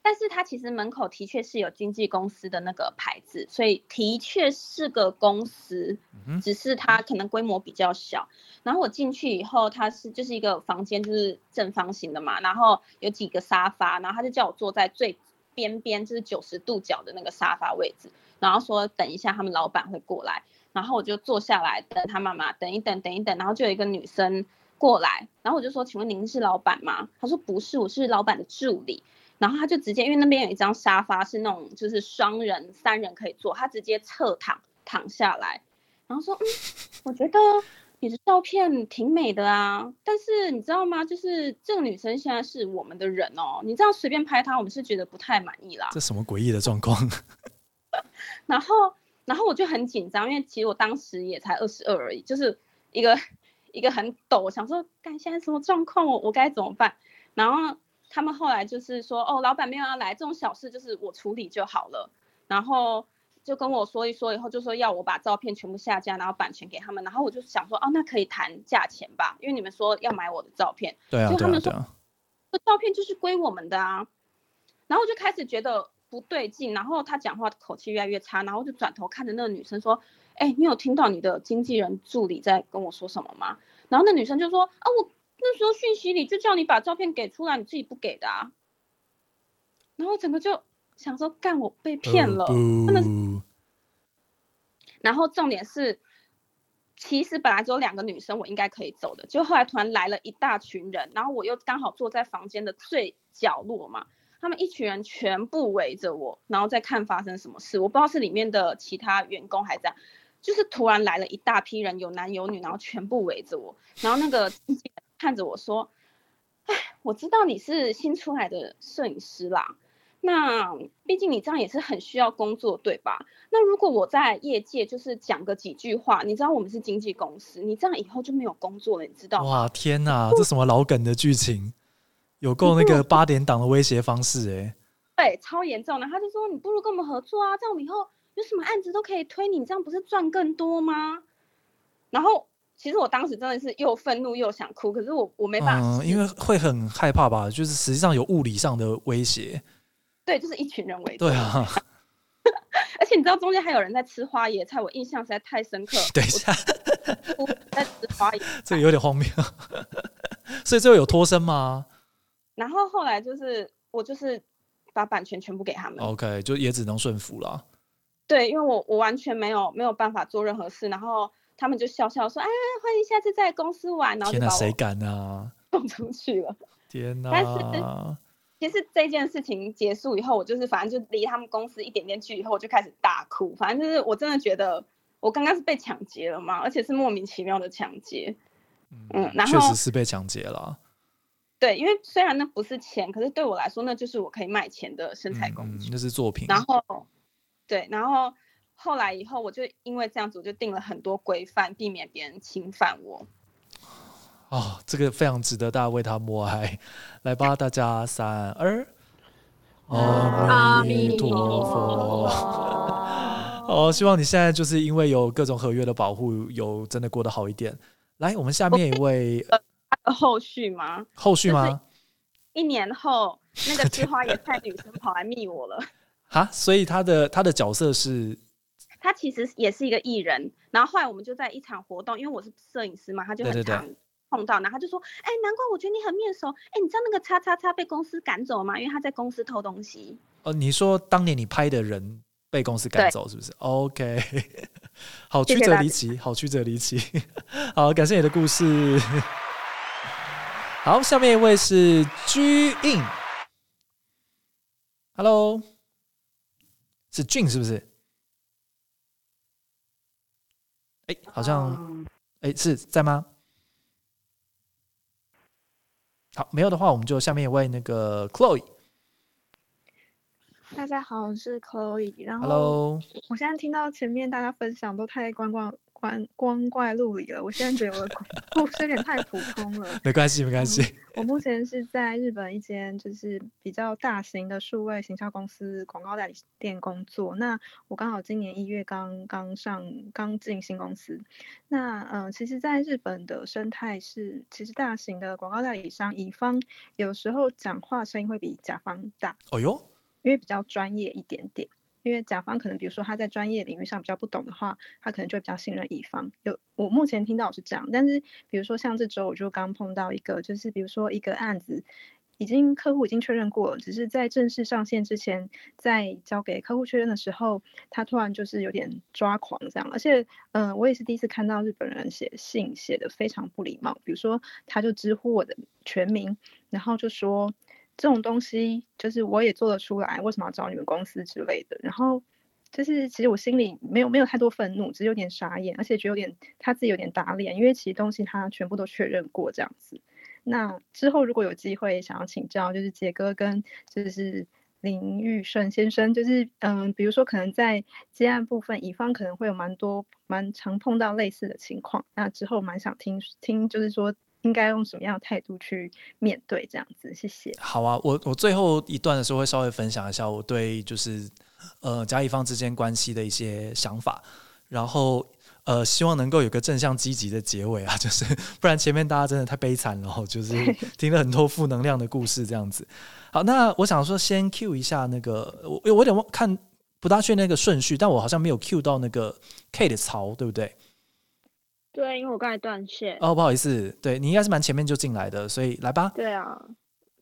但是它其实门口的确是有经纪公司的那个牌子，所以的确是个公司，嗯只是它可能规模比较小。然后我进去以后，它是就是一个房间，就是正方形的嘛，然后有几个沙发，然后他就叫我坐在最边边，就是九十度角的那个沙发位置，然后说等一下他们老板会过来，然后我就坐下来等他妈妈，等一等，等一等，然后就有一个女生过来，然后我就说，请问您是老板吗？他说不是，我是老板的助理。然后他就直接，因为那边有一张沙发是那种就是双人、三人可以坐，他直接侧躺躺下来，然后说：“嗯，我觉得你的照片挺美的啊，但是你知道吗？就是这个女生现在是我们的人哦，你这样随便拍她，我们是觉得不太满意啦。这什么诡异的状况？[laughs] 然后，然后我就很紧张，因为其实我当时也才二十二而已，就是一个一个很抖，想说，干现在什么状况，我我该怎么办？然后。他们后来就是说，哦，老板没有要来，这种小事就是我处理就好了。然后就跟我说一说，以后就说要我把照片全部下架，然后版权给他们。然后我就想说，哦，那可以谈价钱吧，因为你们说要买我的照片，对啊，就他们说，这照片就是归我们的啊。然后我就开始觉得不对劲，然后他讲话口气越来越差，然后就转头看着那个女生说，哎，你有听到你的经纪人助理在跟我说什么吗？然后那女生就说，啊，我。那时候讯息里就叫你把照片给出来，你自己不给的啊。然后整个就想说，干我被骗了，真的是。然后重点是，其实本来只有两个女生，我应该可以走的，就后来突然来了一大群人，然后我又刚好坐在房间的最角落嘛，他们一群人全部围着我，然后再看发生什么事。我不知道是里面的其他员工还在，就是突然来了一大批人，有男有女，然后全部围着我，然后那个。看着我说：“哎，我知道你是新出来的摄影师啦，那毕竟你这样也是很需要工作，对吧？那如果我在业界就是讲个几句话，你知道我们是经纪公司，你这样以后就没有工作了，你知道吗？”哇，天哪，这什么老梗的剧情，有够那个八点档的威胁方式哎、欸，[laughs] 对，超严重的。他就说：“你不如跟我们合作啊，这样我们以后有什么案子都可以推你，这样不是赚更多吗？”然后。其实我当时真的是又愤怒又想哭，可是我我没办法、嗯，因为会很害怕吧，就是实际上有物理上的威胁。对，就是一群人围。对啊，[laughs] 而且你知道中间还有人在吃花椰菜，我印象实在太深刻。[laughs] 等一下，[laughs] 在吃花椰菜，这个有点荒谬。所以最后有脱身吗？然后后来就是我就是把版权全部给他们。OK，就也只能顺服了。对，因为我我完全没有没有办法做任何事，然后。他们就笑笑说：“哎，欢迎下次在公司玩。”然后就把我谁敢啊？送出去了。天哪！但是其实这件事情结束以后，我就是反正就离他们公司一点点距离，以后我就开始大哭。反正就是我真的觉得我刚刚是被抢劫了嘛，而且是莫名其妙的抢劫。嗯，然后确实是被抢劫了。对，因为虽然那不是钱，可是对我来说，那就是我可以卖钱的身材工具，嗯、那是作品。然后，对，然后。后来以后，我就因为这样子，我就定了很多规范，避免别人侵犯我。哦，这个非常值得大家为他默哀。来吧，大家三二，阿弥陀佛。哦，希望你现在就是因为有各种合约的保护，有真的过得好一点。来，我们下面一位，呃、[laughs] 后续吗？后续吗？一年后，那个吃花椰菜女生跑来密我了。[laughs] 哈，所以他的他的角色是。他其实也是一个艺人，然后后来我们就在一场活动，因为我是摄影师嘛，他就很常碰到，然后他就说，哎，难怪我觉得你很面熟，哎，你知道那个叉叉叉被公司赶走吗？因为他在公司偷东西。哦，你说当年你拍的人被公司赶走是不是？OK，[laughs] 好曲折离奇，好曲折离奇。[laughs] 好，感谢你的故事。[laughs] 好，下面一位是居印，Hello，是俊是不是？哎，好像，哎，是在吗？好，没有的话，我们就下面一位那个 Chloe。大家好，我是 Chloe。然后，Hello，我现在听到前面大家分享都太观光。光光怪陆离了，我现在觉得我的故事 [laughs] 有点太普通了。没关系，没关系。我目前是在日本一间就是比较大型的数位行销公司广告代理店工作。那我刚好今年一月刚刚上刚进新公司。那嗯，其实，在日本的生态是，其实大型的广告代理商乙方有时候讲话声音会比甲方大。哦哟，因为比较专业一点点。因为甲方可能，比如说他在专业领域上比较不懂的话，他可能就比较信任乙方。有我目前听到是这样，但是比如说像这周我就刚碰到一个，就是比如说一个案子，已经客户已经确认过，只是在正式上线之前，在交给客户确认的时候，他突然就是有点抓狂这样。而且，嗯，我也是第一次看到日本人写信写的非常不礼貌，比如说他就直呼我的全名，然后就说。这种东西就是我也做得出来，为什么要找你们公司之类的？然后就是其实我心里没有没有太多愤怒，只是有点傻眼，而且觉得有点他自己有点打脸，因为其实东西他全部都确认过这样子。那之后如果有机会想要请教，就是杰哥跟就是林玉顺先生，就是嗯，比如说可能在接案部分，乙方可能会有蛮多蛮常碰到类似的情况，那之后蛮想听听，就是说。应该用什么样的态度去面对这样子？谢谢。好啊，我我最后一段的时候会稍微分享一下我对就是呃甲乙方之间关系的一些想法，然后呃希望能够有个正向积极的结尾啊，就是不然前面大家真的太悲惨了，就是 [laughs] 听了很多负能量的故事这样子。好，那我想说先 Q 一下那个我我有点忘看不大确那个顺序，但我好像没有 Q 到那个 K 的槽，对不对？对，因为我刚才断线。哦，不好意思，对你应该是蛮前面就进来的，所以来吧。对啊，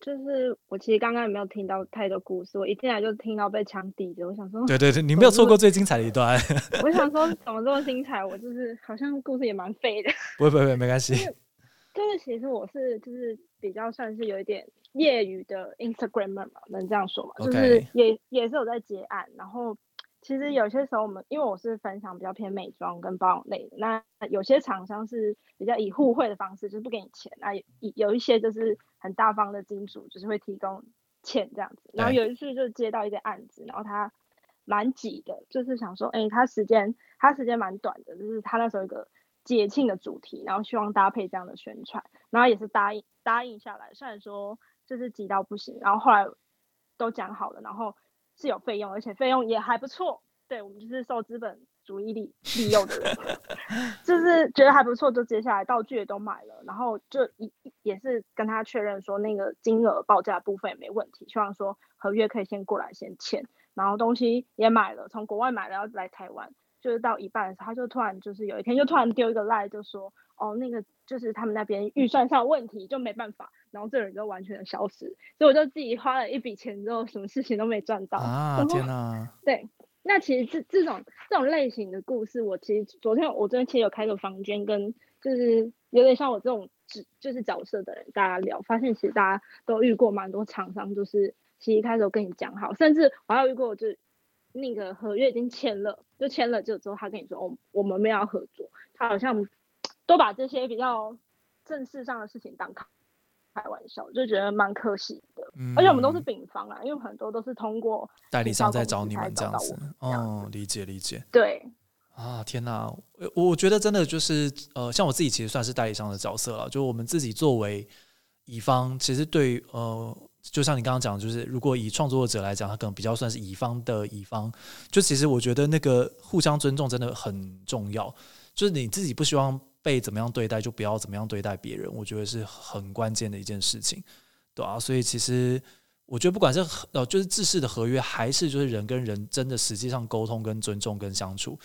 就是我其实刚刚也没有听到太多故事，我一进来就听到被枪抵着，我想说，对对对，你没有错过最精彩的一段。[laughs] 我想说，[laughs] 怎么这么精彩？我就是好像故事也蛮废的。[laughs] 不会不会，没关系。就是其实我是就是比较算是有一点业余的 Instagramer 嘛，能这样说吗？就是也也是有在结案，然后。其实有些时候我们，因为我是分享比较偏美妆跟保养类的，那有些厂商是比较以互惠的方式，就是不给你钱，那有有一些就是很大方的金主，就是会提供钱这样子。然后有一次就接到一个案子，然后他蛮急的，就是想说，哎，他时间他时间蛮短的，就是他那时候一个节庆的主题，然后希望搭配这样的宣传，然后也是答应答应下来，虽然说就是急到不行，然后后来都讲好了，然后。是有费用，而且费用也还不错。对我们就是受资本主义利利诱的人，[laughs] 就是觉得还不错，就接下来道具也都买了，然后就一也是跟他确认说那个金额报价部分也没问题，希望说合约可以先过来先签，然后东西也买了，从国外买了要来台湾，就是到一半的时候，他就突然就是有一天就突然丢一个赖，就说哦那个就是他们那边预算上问题，就没办法。然后这人就完全的消失，所以我就自己花了一笔钱之后，什么事情都没赚到啊！天哪！对，那其实这这种这种类型的故事，我其实昨天我昨天其实有开个房间，跟就是有点像我这种只就是角色的人大家聊，发现其实大家都遇过蛮多厂商，就是其实一开始我跟你讲好，甚至我还有遇过，就那个合约已经签了，就签了就之后他跟你说哦，我们没有合作，他好像都把这些比较正式上的事情当开。开玩笑就觉得蛮可惜的，而且我们都是丙方啊，因为很多都是通过代理商在找你们这样子。哦，理解理解。对啊，天哪，我我觉得真的就是呃，像我自己其实算是代理商的角色了，就我们自己作为乙方，其实对呃，就像你刚刚讲，就是如果以创作者来讲，他可能比较算是乙方的乙方，就其实我觉得那个互相尊重真的很重要，就是你自己不希望。被怎么样对待，就不要怎么样对待别人。我觉得是很关键的一件事情，对啊，所以其实我觉得，不管是呃，就是制式的合约，还是就是人跟人真的实际上沟通、跟尊重、跟相处，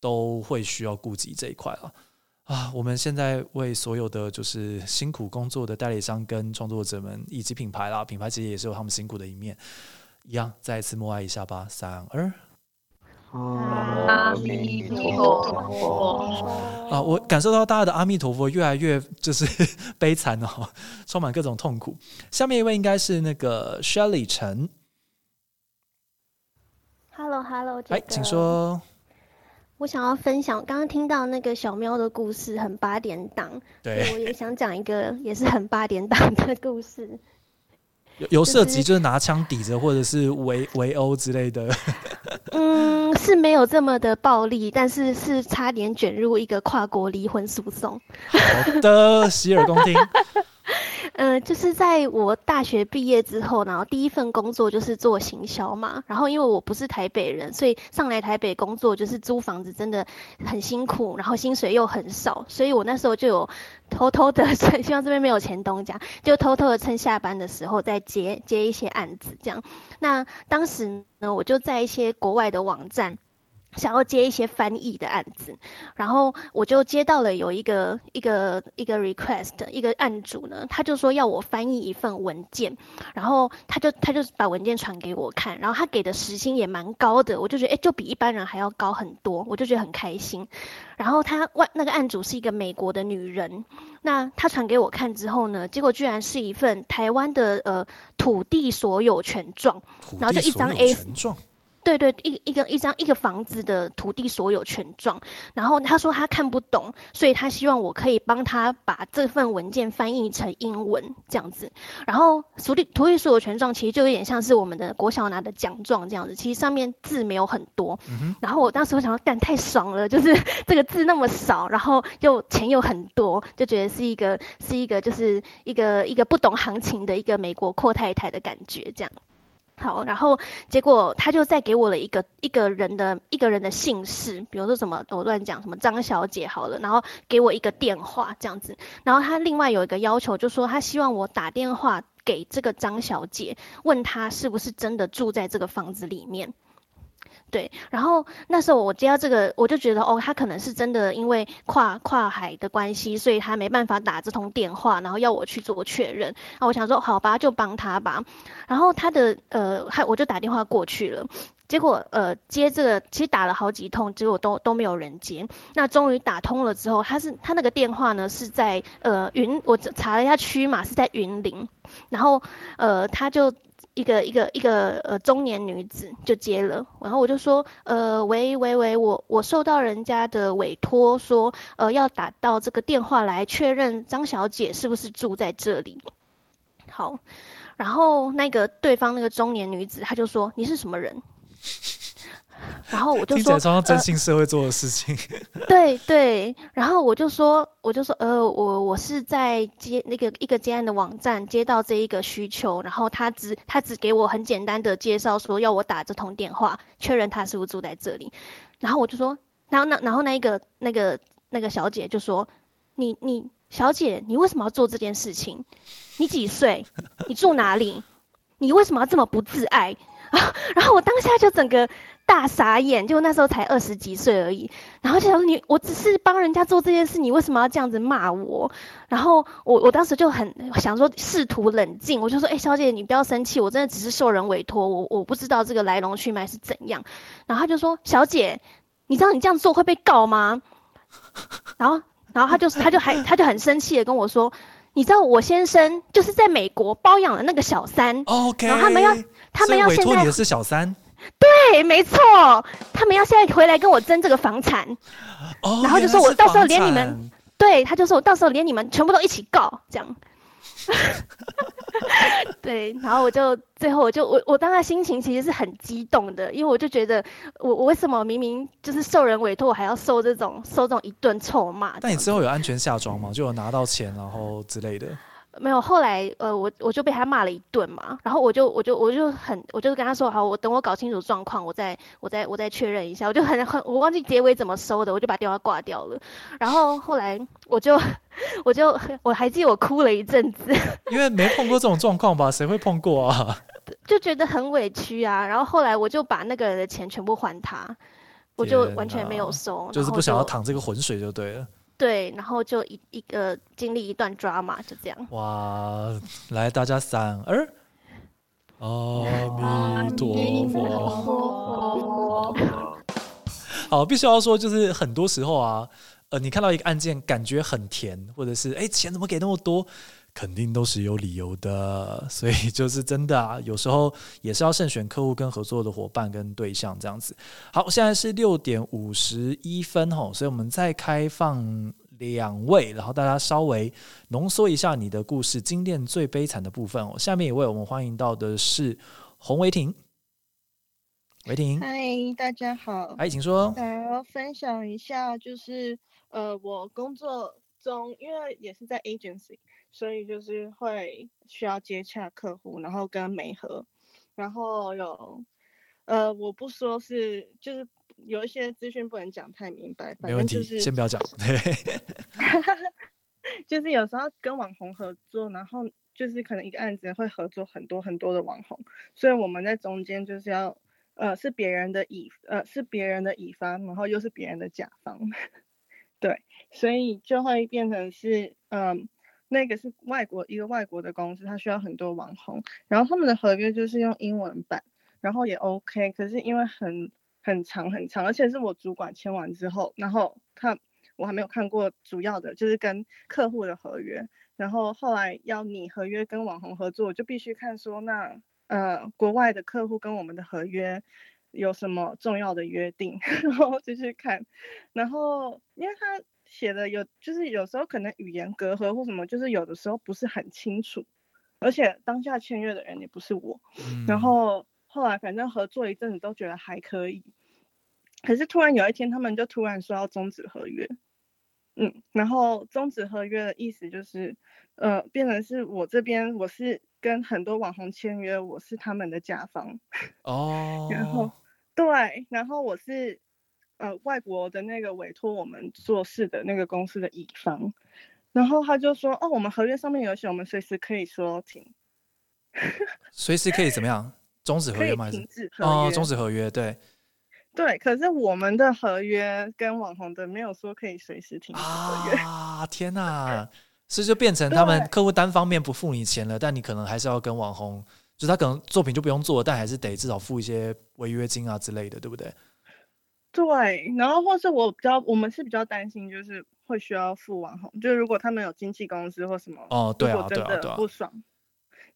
都会需要顾及这一块了。啊，我们现在为所有的就是辛苦工作的代理商跟创作者们以及品牌啦，品牌其实也是有他们辛苦的一面，一样再一次默哀一下吧，三二。阿弥陀佛。啊，我感受到大家的阿弥陀佛越来越就是 [laughs] 悲惨哦，充满各种痛苦。下面一位应该是那个 Shelly 陈。Hello，Hello，哎，请说。我想要分享，刚刚听到那个小喵的故事，很八点档。对，我也想讲一个也是很八点档的故事。[laughs] 有有涉及就是拿枪抵着，或者是围围殴之类的。嗯，是没有这么的暴力，但是是差点卷入一个跨国离婚诉讼。好的，洗耳恭听。[laughs] 嗯，就是在我大学毕业之后，然后第一份工作就是做行销嘛。然后因为我不是台北人，所以上来台北工作就是租房子真的很辛苦，然后薪水又很少，所以我那时候就有偷偷的，[laughs] 希望这边没有前东家，就偷偷的趁下班的时候再接接一些案子这样。那当时呢，我就在一些国外的网站。想要接一些翻译的案子，然后我就接到了有一个一个一个 request，一个案主呢，他就说要我翻译一份文件，然后他就他就把文件传给我看，然后他给的时薪也蛮高的，我就觉得哎，就比一般人还要高很多，我就觉得很开心。然后他外那个案主是一个美国的女人，那他传给我看之后呢，结果居然是一份台湾的呃土地所有权状，然后就一张 A。对对，一一个一张一个房子的土地所有权状，然后他说他看不懂，所以他希望我可以帮他把这份文件翻译成英文这样子。然后土地土地所有权状其实就有点像是我们的国小拿的奖状这样子，其实上面字没有很多。然后我当时我想说，干太爽了，就是 [laughs] 这个字那么少，然后又钱又很多，就觉得是一个是一个就是一个一个不懂行情的一个美国阔太太的感觉这样。好，然后结果他就再给我了一个一个人的一个人的姓氏，比如说什么我乱讲什么张小姐好了，然后给我一个电话这样子，然后他另外有一个要求，就说他希望我打电话给这个张小姐，问她是不是真的住在这个房子里面。对，然后那时候我接到这个，我就觉得哦，他可能是真的因为跨跨海的关系，所以他没办法打这通电话，然后要我去做确认。那我想说，好吧，就帮他吧。然后他的呃，还我就打电话过去了，结果呃接这个，其实打了好几通，结果都都没有人接。那终于打通了之后，他是他那个电话呢是在呃云，我查了一下区码是在云林，然后呃他就。一个一个一个呃中年女子就接了，然后我就说呃喂喂喂，我我受到人家的委托说呃要打到这个电话来确认张小姐是不是住在这里。好，然后那个对方那个中年女子她就说你是什么人？然后我就说，听真心社会做的事情。对 [laughs] 对，然后我就说，我就说，呃，我我是在接那个一个接案的网站接到这一个需求，然后他只他只给我很简单的介绍，说要我打这通电话确认他是不是住在这里。然后我就说，然后那然后那一个那个那个小姐就说，你你小姐，你为什么要做这件事情？你几岁？你住哪里？你为什么要这么不自爱？[laughs] 然后我当下就整个。大傻眼，就那时候才二十几岁而已，然后就想说你，我只是帮人家做这件事，你为什么要这样子骂我？然后我我当时就很想说试图冷静，我就说，哎，小姐你不要生气，我真的只是受人委托，我我不知道这个来龙去脉是怎样。然后他就说，小姐，你知道你这样做会被告吗？然后然后他就他就还他就很生气的跟我说，你知道我先生就是在美国包养了那个小三，OK，然后他们要他们要现在你的是小三。对，没错，他们要现在回来跟我争这个房产，然后就说我到时候连你们，对，他就说我到时候连你们全部都一起告，这样。[laughs] 对，然后我就最后我就我我当时心情其实是很激动的，因为我就觉得我我为什么明明就是受人委托，我还要受这种受这种一顿臭骂？但你之后有安全下装吗？就有拿到钱然后之类的。没有，后来呃，我我就被他骂了一顿嘛，然后我就我就我就很，我就跟他说好，我等我搞清楚状况，我再我再我再确认一下，我就很很，我忘记结尾怎么收的，我就把电话挂掉了。然后后来我就 [laughs] 我就我还记得我哭了一阵子，[laughs] 因为没碰过这种状况吧？谁会碰过啊？[laughs] 就觉得很委屈啊。然后后来我就把那个人的钱全部还他，我就完全没有收，就是不想要淌这个浑水就对了。对，然后就一一个经历一段抓嘛就这样。哇，来大家三二，阿弥陀佛。好，必须要说，就是很多时候啊，呃，你看到一个案件，感觉很甜，或者是哎，钱怎么给那么多？肯定都是有理由的，[laughs] 所以就是真的啊，有时候也是要慎选客户跟合作的伙伴跟对象这样子。好，现在是六点五十一分吼，所以我们再开放两位，然后大家稍微浓缩一下你的故事，经验最悲惨的部分哦。下面一位我们欢迎到的是洪维婷，维婷，嗨，大家好，哎，请说，想要分享一下，就是呃，我工作中，因为也是在 agency。所以就是会需要接洽客户，然后跟媒合，然后有，呃，我不说是，就是有一些资讯不能讲太明白，没问题，先不要讲。[laughs] 就是有时候跟网红合作，然后就是可能一个案子会合作很多很多的网红，所以我们在中间就是要，呃，是别人的乙，呃，是别人的乙方，然后又是别人的甲方，[laughs] 对，所以就会变成是，嗯。那个是外国一个外国的公司，他需要很多网红，然后他们的合约就是用英文版，然后也 OK，可是因为很很长很长，而且是我主管签完之后，然后他我还没有看过主要的，就是跟客户的合约，然后后来要你合约跟网红合作，就必须看说那呃国外的客户跟我们的合约有什么重要的约定，[laughs] 然后就去看，然后因为他。写的有，就是有时候可能语言隔阂或什么，就是有的时候不是很清楚，而且当下签约的人也不是我，然后后来反正合作一阵子都觉得还可以，可是突然有一天他们就突然说要终止合约，嗯，然后终止合约的意思就是，呃，变成是我这边我是跟很多网红签约，我是他们的甲方，哦，[laughs] 然后。对，然后我是。呃，外国的那个委托我们做事的那个公司的乙方，然后他就说，哦，我们合约上面有写，我们随时可以说停，[laughs] 随时可以怎么样？终止合约吗？停止合约？哦，终止合约，对，对。可是我们的合约跟网红的没有说可以随时停止合约啊！天哪，是就变成他们客户单方面不付你钱了，但你可能还是要跟网红，就是他可能作品就不用做，但还是得至少付一些违约金啊之类的，对不对？对，然后或是我比较，我们是比较担心，就是会需要付网红，就是如果他们有经纪公司或什么，哦，对啊，对啊，对啊，不爽，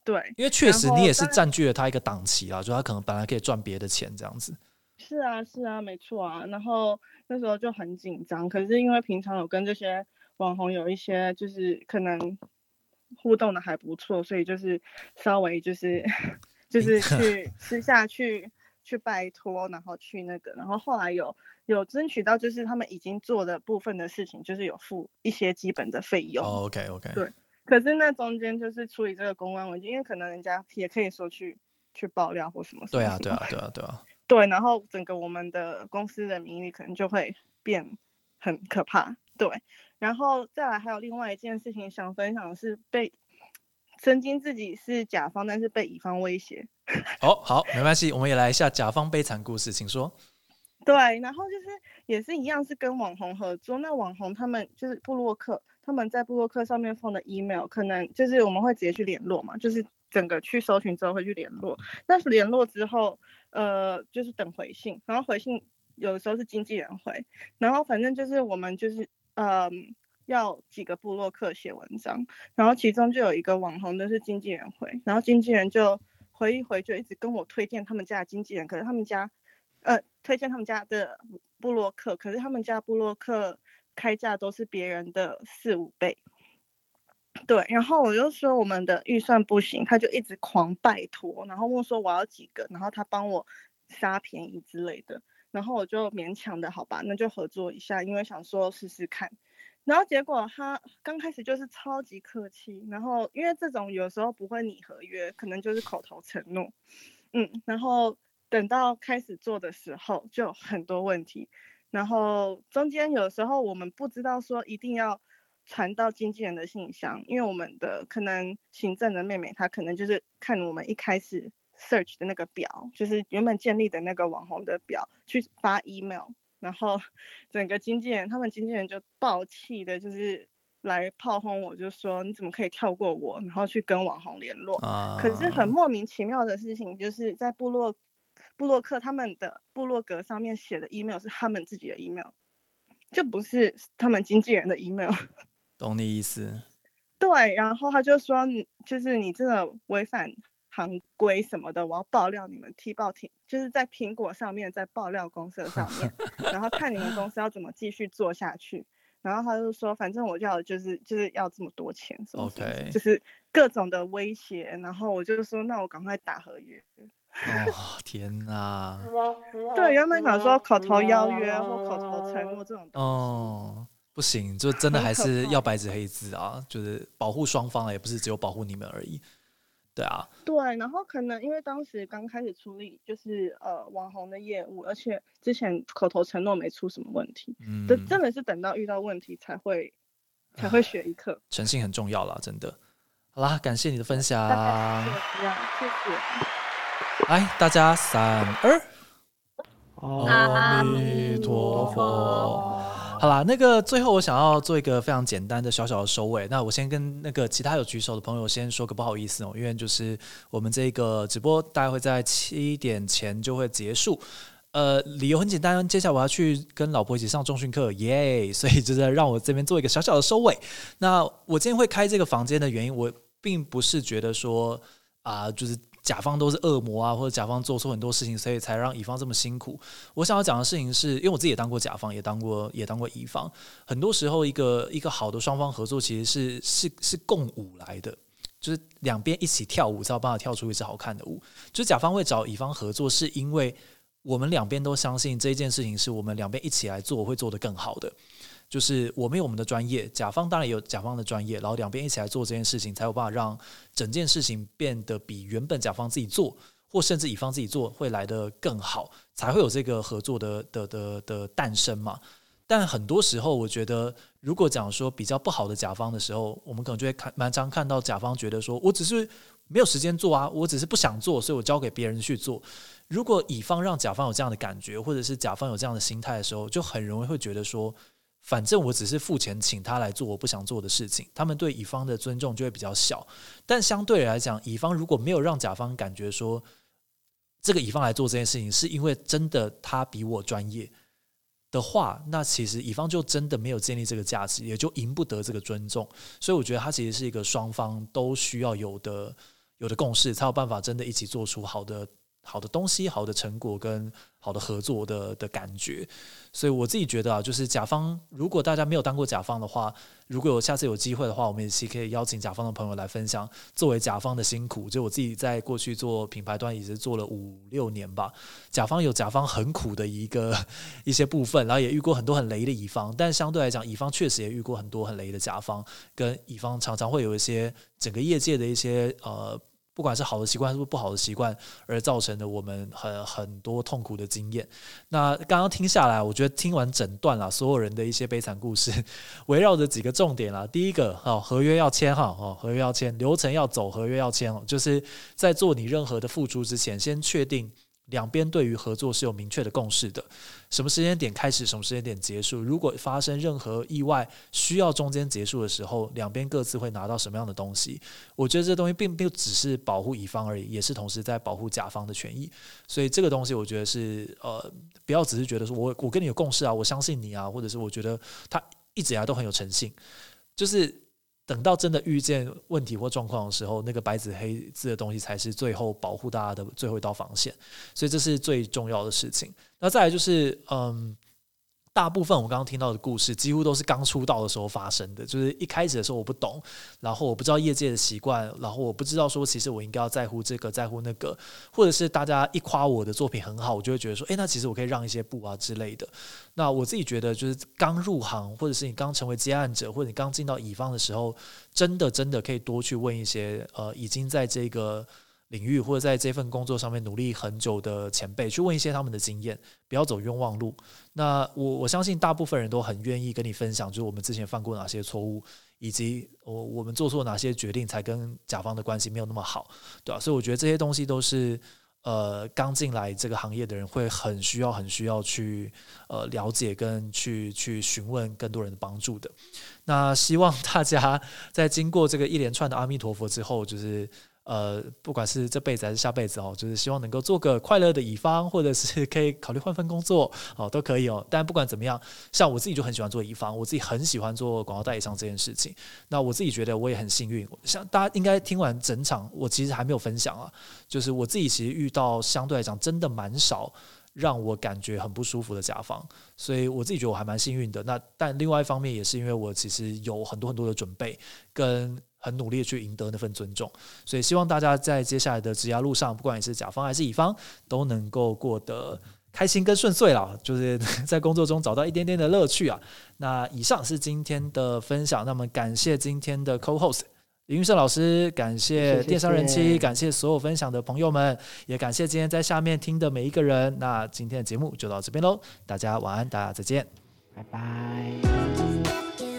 对，因为确实你也是占据了他一个档期啊，就他可能本来可以赚别的钱这样子。是啊，是啊，没错啊，然后那时候就很紧张，可是因为平常有跟这些网红有一些就是可能互动的还不错，所以就是稍微就是 [laughs] 就是 [laughs] 去私下去。去拜托，然后去那个，然后后来有有争取到，就是他们已经做的部分的事情，就是有付一些基本的费用。OK OK。对，可是那中间就是处理这个公关文件，因为可能人家也可以说去去爆料或什么。对啊对啊对啊对啊。对，然后整个我们的公司的名誉可能就会变很可怕。对，然后再来还有另外一件事情想分享的是被。曾经自己是甲方，但是被乙方威胁。[laughs] 哦，好，没关系，我们也来一下甲方悲惨故事，请说。对，然后就是也是一样，是跟网红合作。那网红他们就是布洛克，他们在布洛克上面放的 email，可能就是我们会直接去联络嘛，就是整个去搜寻之后会去联络。但是联络之后，呃，就是等回信，然后回信有的时候是经纪人回，然后反正就是我们就是嗯。要几个部落客写文章，然后其中就有一个网红的是经纪人回，然后经纪人就回一回，就一直跟我推荐他们家的经纪人，可是他们家，呃，推荐他们家的部落客，可是他们家部落客开价都是别人的四五倍，对，然后我就说我们的预算不行，他就一直狂拜托，然后问说我要几个，然后他帮我杀便宜之类的，然后我就勉强的好吧，那就合作一下，因为想说试试看。然后结果他刚开始就是超级客气，然后因为这种有时候不会拟合约，可能就是口头承诺，嗯，然后等到开始做的时候就很多问题，然后中间有时候我们不知道说一定要传到经纪人的信箱，因为我们的可能行政的妹妹她可能就是看我们一开始 search 的那个表，就是原本建立的那个网红的表去发 email。然后整个经纪人他们经纪人就暴气的，就是来炮轰我，就说你怎么可以跳过我，然后去跟网红联络。啊，可是很莫名其妙的事情，就是在部落部落客他们的部落格上面写的 email 是他们自己的 email，就不是他们经纪人的 email。[laughs] 懂你意思。对，然后他就说你就是你这个违反行规什么的，我要爆料你们踢爆停，就是在苹果上面在爆料公社上面，[laughs] 然后看你们公司要怎么继续做下去。然后他就说，反正我要就是就是要这么多钱，什么什么 OK 就是各种的威胁。然后我就说，那我赶快打合约。哦，[laughs] 天哪！对，原本想说口头邀约或口头承诺这种东西。哦，不行，就真的还是要白纸黑字啊，就是保护双方啊，也不是只有保护你们而已。对啊，对，然后可能因为当时刚开始处理就是呃网红的业务，而且之前口头承诺没出什么问题，嗯这、，真的是等到遇到问题才会才会学一课。诚信很重要啦，真的。好啦，感谢你的分享。谢谢。来，大家三二，阿弥陀佛。好啦，那个最后我想要做一个非常简单的小小的收尾。那我先跟那个其他有举手的朋友先说个不好意思哦，因为就是我们这个直播大概会在七点前就会结束。呃，理由很简单，接下来我要去跟老婆一起上中训课，耶！[laughs] 所以就是让我这边做一个小小的收尾。那我今天会开这个房间的原因，我并不是觉得说啊、就是甲方都是恶魔啊，或者甲方做错很多事情，所以才让乙方这么辛苦。我想要讲的事情是，因为我自己也当过甲方，也当过也当过乙方。很多时候，一个一个好的双方合作，其实是是是共舞来的。就是两边一起跳舞，才有办法跳出一支好看的舞。就是甲方会找乙方合作，是因为我们两边都相信这件事情是我们两边一起来做会做得更好的。就是我们有我们的专业，甲方当然也有甲方的专业，然后两边一起来做这件事情，才有办法让整件事情变得比原本甲方自己做，或甚至乙方自己做会来得更好，才会有这个合作的的的的诞生嘛。但很多时候，我觉得如果讲说比较不好的甲方的时候，我们可能就会看蛮常看到甲方觉得说，我只是没有时间做啊，我只是不想做，所以我交给别人去做。如果乙方让甲方有这样的感觉，或者是甲方有这样的心态的时候，就很容易会觉得说，反正我只是付钱请他来做我不想做的事情，他们对乙方的尊重就会比较小。但相对来讲，乙方如果没有让甲方感觉说，这个乙方来做这件事情是因为真的他比我专业的话，那其实乙方就真的没有建立这个价值，也就赢不得这个尊重。所以我觉得它其实是一个双方都需要有的有的共识，才有办法真的一起做出好的好的东西、好的成果跟好的合作的的感觉。所以我自己觉得啊，就是甲方，如果大家没有当过甲方的话，如果有下次有机会的话，我们也是可以邀请甲方的朋友来分享作为甲方的辛苦。就我自己在过去做品牌端也是做了五六年吧，甲方有甲方很苦的一个 [laughs] 一些部分，然后也遇过很多很雷的乙方，但相对来讲，乙方确实也遇过很多很雷的甲方，跟乙方常常会有一些整个业界的一些呃。不管是好的习惯还是不好的习惯，而造成的我们很很多痛苦的经验。那刚刚听下来，我觉得听完整段啦，所有人的一些悲惨故事，[laughs] 围绕着几个重点啦。第一个，哦，合约要签哈，哦，合约要签，流程要走，合约要签，就是在做你任何的付出之前，先确定两边对于合作是有明确的共识的。什么时间点开始，什么时间点结束？如果发生任何意外需要中间结束的时候，两边各自会拿到什么样的东西？我觉得这东西并不只是保护乙方而已，也是同时在保护甲方的权益。所以这个东西，我觉得是呃，不要只是觉得说我我跟你有共识啊，我相信你啊，或者是我觉得他一直以来都很有诚信，就是等到真的遇见问题或状况的时候，那个白纸黑字的东西才是最后保护大家的最后一道防线。所以这是最重要的事情。那再来就是，嗯，大部分我刚刚听到的故事，几乎都是刚出道的时候发生的。就是一开始的时候我不懂，然后我不知道业界的习惯，然后我不知道说其实我应该要在乎这个，在乎那个，或者是大家一夸我的作品很好，我就会觉得说，诶，那其实我可以让一些步啊之类的。那我自己觉得，就是刚入行，或者是你刚成为接案者，或者你刚进到乙方的时候，真的真的可以多去问一些呃，已经在这个。领域或者在这份工作上面努力很久的前辈，去问一些他们的经验，不要走冤枉路。那我我相信大部分人都很愿意跟你分享，就是我们之前犯过哪些错误，以及我我们做错哪些决定，才跟甲方的关系没有那么好，对吧、所以我觉得这些东西都是呃刚进来这个行业的人会很需要、很需要去呃了解跟去去询问更多人的帮助的。那希望大家在经过这个一连串的阿弥陀佛之后，就是。呃，不管是这辈子还是下辈子哦，就是希望能够做个快乐的乙方，或者是 [laughs] 可以考虑换份工作哦，都可以哦。但不管怎么样，像我自己就很喜欢做乙方，我自己很喜欢做广告代理商这件事情。那我自己觉得我也很幸运，像大家应该听完整场，我其实还没有分享啊，就是我自己其实遇到相对来讲真的蛮少让我感觉很不舒服的甲方，所以我自己觉得我还蛮幸运的。那但另外一方面也是因为我其实有很多很多的准备跟。很努力的去赢得那份尊重，所以希望大家在接下来的职涯路上，不管你是甲方还是乙方，都能够过得开心跟顺遂啦，就是在工作中找到一点点的乐趣啊。那以上是今天的分享，那么感谢今天的 co-host 林玉胜老师，感谢电商人妻，感谢所有分享的朋友们，也感谢今天在下面听的每一个人。那今天的节目就到这边喽，大家晚安，大家再见，拜拜。